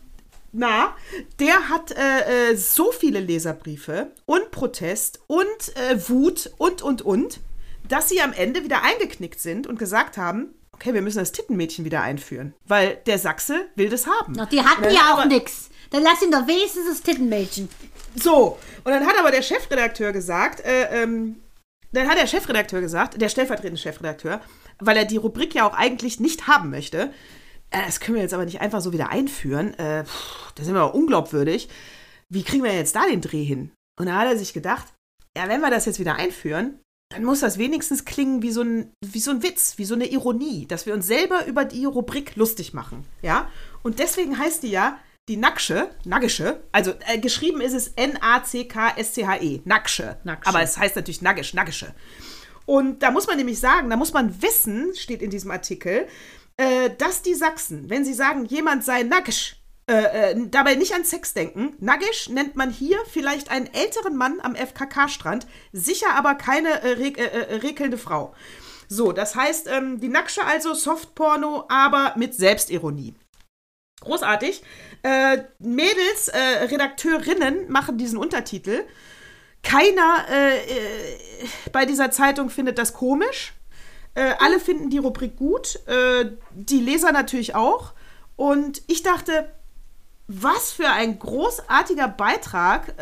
na, der hat äh, äh, so viele Leserbriefe und Protest und äh, Wut und, und, und, dass sie am Ende wieder eingeknickt sind und gesagt haben, okay, wir müssen das Tittenmädchen wieder einführen, weil der Sachse will das haben. Ach, die hatten ja auch nix. Dann lass ihn doch wenigstens das Tittenmädchen. So, und dann hat aber der Chefredakteur gesagt, äh, ähm, dann hat der Chefredakteur gesagt, der stellvertretende Chefredakteur, weil er die Rubrik ja auch eigentlich nicht haben möchte, äh, das können wir jetzt aber nicht einfach so wieder einführen, äh, da sind wir auch unglaubwürdig. Wie kriegen wir jetzt da den Dreh hin? Und da hat er sich gedacht, ja, wenn wir das jetzt wieder einführen, dann muss das wenigstens klingen wie so ein, wie so ein Witz, wie so eine Ironie, dass wir uns selber über die Rubrik lustig machen. Ja? Und deswegen heißt die ja die Nacksche, Naggische, also äh, geschrieben ist es N-A-C-K-S-C-H-E, Nacksche. Nacksche. Aber es heißt natürlich Naggisch, Naggische. Und da muss man nämlich sagen, da muss man wissen, steht in diesem Artikel, äh, dass die Sachsen, wenn sie sagen, jemand sei naggisch, äh, äh, dabei nicht an Sex denken. Naggisch nennt man hier vielleicht einen älteren Mann am FKK-Strand, sicher aber keine äh, re äh, äh, rekelnde Frau. So, das heißt, ähm, die Nacksche also Softporno, aber mit Selbstironie. Großartig. Äh, Mädels, Redakteurinnen machen diesen Untertitel. Keiner äh, äh, bei dieser Zeitung findet das komisch. Äh, alle finden die Rubrik gut. Äh, die Leser natürlich auch. Und ich dachte, was für ein großartiger Beitrag.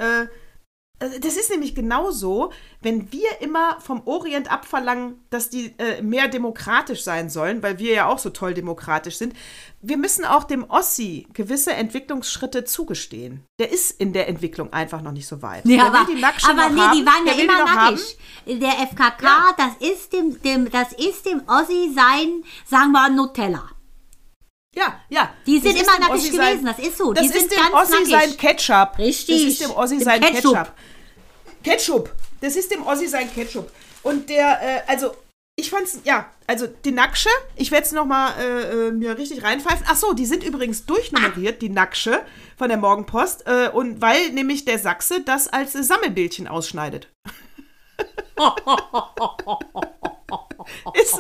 Äh, das ist nämlich genauso, wenn wir immer vom Orient abverlangen, dass die äh, mehr demokratisch sein sollen, weil wir ja auch so toll demokratisch sind. Wir müssen auch dem Ossi gewisse Entwicklungsschritte zugestehen. Der ist in der Entwicklung einfach noch nicht so weit. Ja, aber, die aber nee, haben, die waren ja immer nackig. Der FKK, Ja. das ist dem, dem, das ist dem Ossi sein, sagen wir, Nutella. Ja, ja. Die sind immer nackig gewesen, sein- das ist so. Das Die ist dem ganz Ossi nackig. sein Ketchup. Richtig. Das ist dem Ossi Dem sein Ketchup. Ketchup. Ketchup. Das ist dem Ossi sein Ketchup. Und der, äh, also, ich fand's, ja, also die Nacksche, ich werde es nochmal äh, äh, mir richtig reinpfeifen. Ach so, die sind übrigens durchnummeriert, die Nacksche von der Morgenpost. Äh, und weil nämlich der Sachse das als Sammelbildchen ausschneidet. [laughs] ist,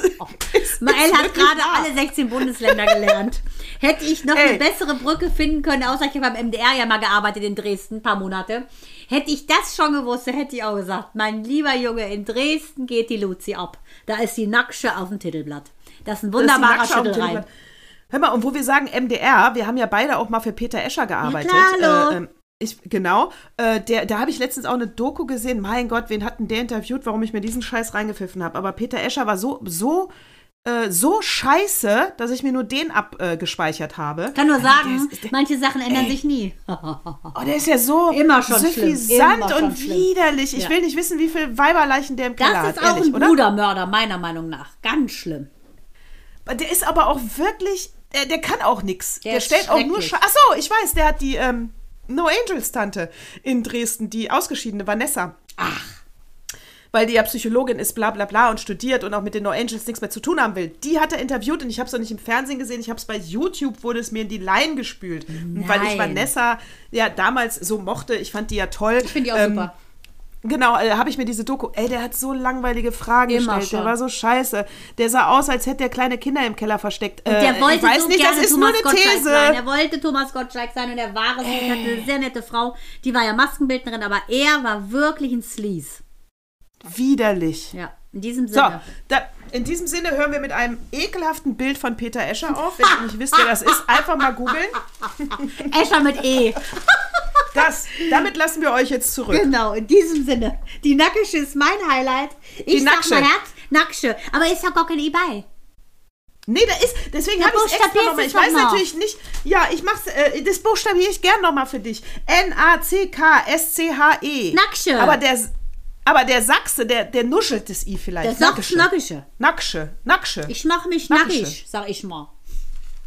ist, Mael ist hat gerade wahr. alle 16 Bundesländer gelernt. Hätte ich noch Ey. eine bessere Brücke finden können, außer ich habe beim MDR ja mal gearbeitet in Dresden, ein paar Monate. Hätte ich das schon gewusst, hätte ich auch gesagt, mein lieber Junge, in Dresden geht die Luzi ab. Da ist die Nacksche auf dem Titelblatt. Das ist ein wunderbarer Schüttelreim. Hör mal, und wo wir sagen MDR, wir haben ja beide auch mal für Peter Escher gearbeitet. klar, hallo. Äh, ich, genau, äh, der, da habe ich letztens auch eine Doku gesehen. Mein Gott, wen hat denn der interviewt, warum ich mir diesen Scheiß reingepfiffen habe? Aber Peter Escher war so, so, äh, so scheiße, dass ich mir nur den abgespeichert habe. Ich kann nur sagen, Der ist- der- manche Sachen ändern sich nie. Oh, der ist ja so Immer schon suffisant immer und schlimm. widerlich. Ich Ja. will nicht wissen, wie viel Weiberleichen der im Keller Das ist hat, auch ehrlich, ein oder? Brudermörder, meiner Meinung nach. Ganz schlimm. Der ist aber auch wirklich, der, der kann auch nichts. Der Der, stellt auch nur schrecklich. Sche Ach so, ich weiß, der hat die ähm, No Angels Tante in Dresden, die ausgeschiedene Vanessa. Ach. Weil die ja Psychologin ist, bla bla bla und studiert und auch mit den No Angels nichts mehr zu tun haben will. Die hat er interviewt und ich habe es noch nicht im Fernsehen gesehen, ich habe es bei YouTube, wurde es mir in die Laien gespült. Und weil ich Nein. Vanessa ja damals so mochte, ich fand die ja toll. Ich finde die auch ähm, super. Genau, äh, habe ich mir diese Doku. Ey, der hat so langweilige Fragen Immer gestellt. schon. Der war so scheiße. Der sah aus, als hätte er kleine Kinder im Keller versteckt. Äh, Der wollte ich weiß so nicht, gerne das ist Thomas nur eine Gottschalk These. sein. Er wollte Thomas Gottschalk sein und er war es. Er hatte eine sehr nette Frau. Die war ja Maskenbildnerin, aber er war wirklich ein Sleaze. Widerlich. Ja, in diesem So, Sinne. da, in diesem Sinne hören wir mit einem ekelhaften Bild von Peter Escher auf. Wenn ihr nicht wisst, wer das ist, einfach mal googeln. [laughs] Escher mit E. [laughs] Das, damit lassen wir euch jetzt zurück. Genau, in diesem Sinne. Die Nackische ist mein Highlight. Ich Die sag Nacksche. mal Herz, Nacksche. Aber ist ja gar kein E bei. Nee, da ist, deswegen habe ich es extra nochmal. Ich weiß noch. natürlich nicht, ja, ich mach's, äh, das buchstabiere ich gern nochmal für dich. N-A-C-K-S-C-H-E. Nacksche. Aber der, aber der Sachse, der, der nuschelt das I vielleicht. Der sagt Nackische. Nackische. Nacksche. Nacksche. Ich mache mich nackig, sag ich mal.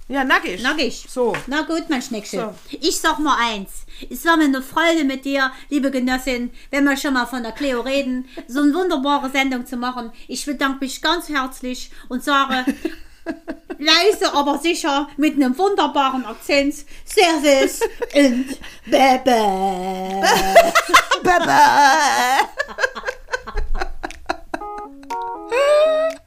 Ja, nackig. Nackig. So. Na gut, mein Schneckchen. So. Ich sag mal eins. Es war mir eine Freude mit dir, liebe Genossin, wenn wir schon mal von der Cleo reden, so eine wunderbare Sendung zu machen. Ich bedanke mich ganz herzlich und sage [laughs] leise, aber sicher, mit einem wunderbaren Akzent, Servus und Bebe. [laughs] Baba. [laughs]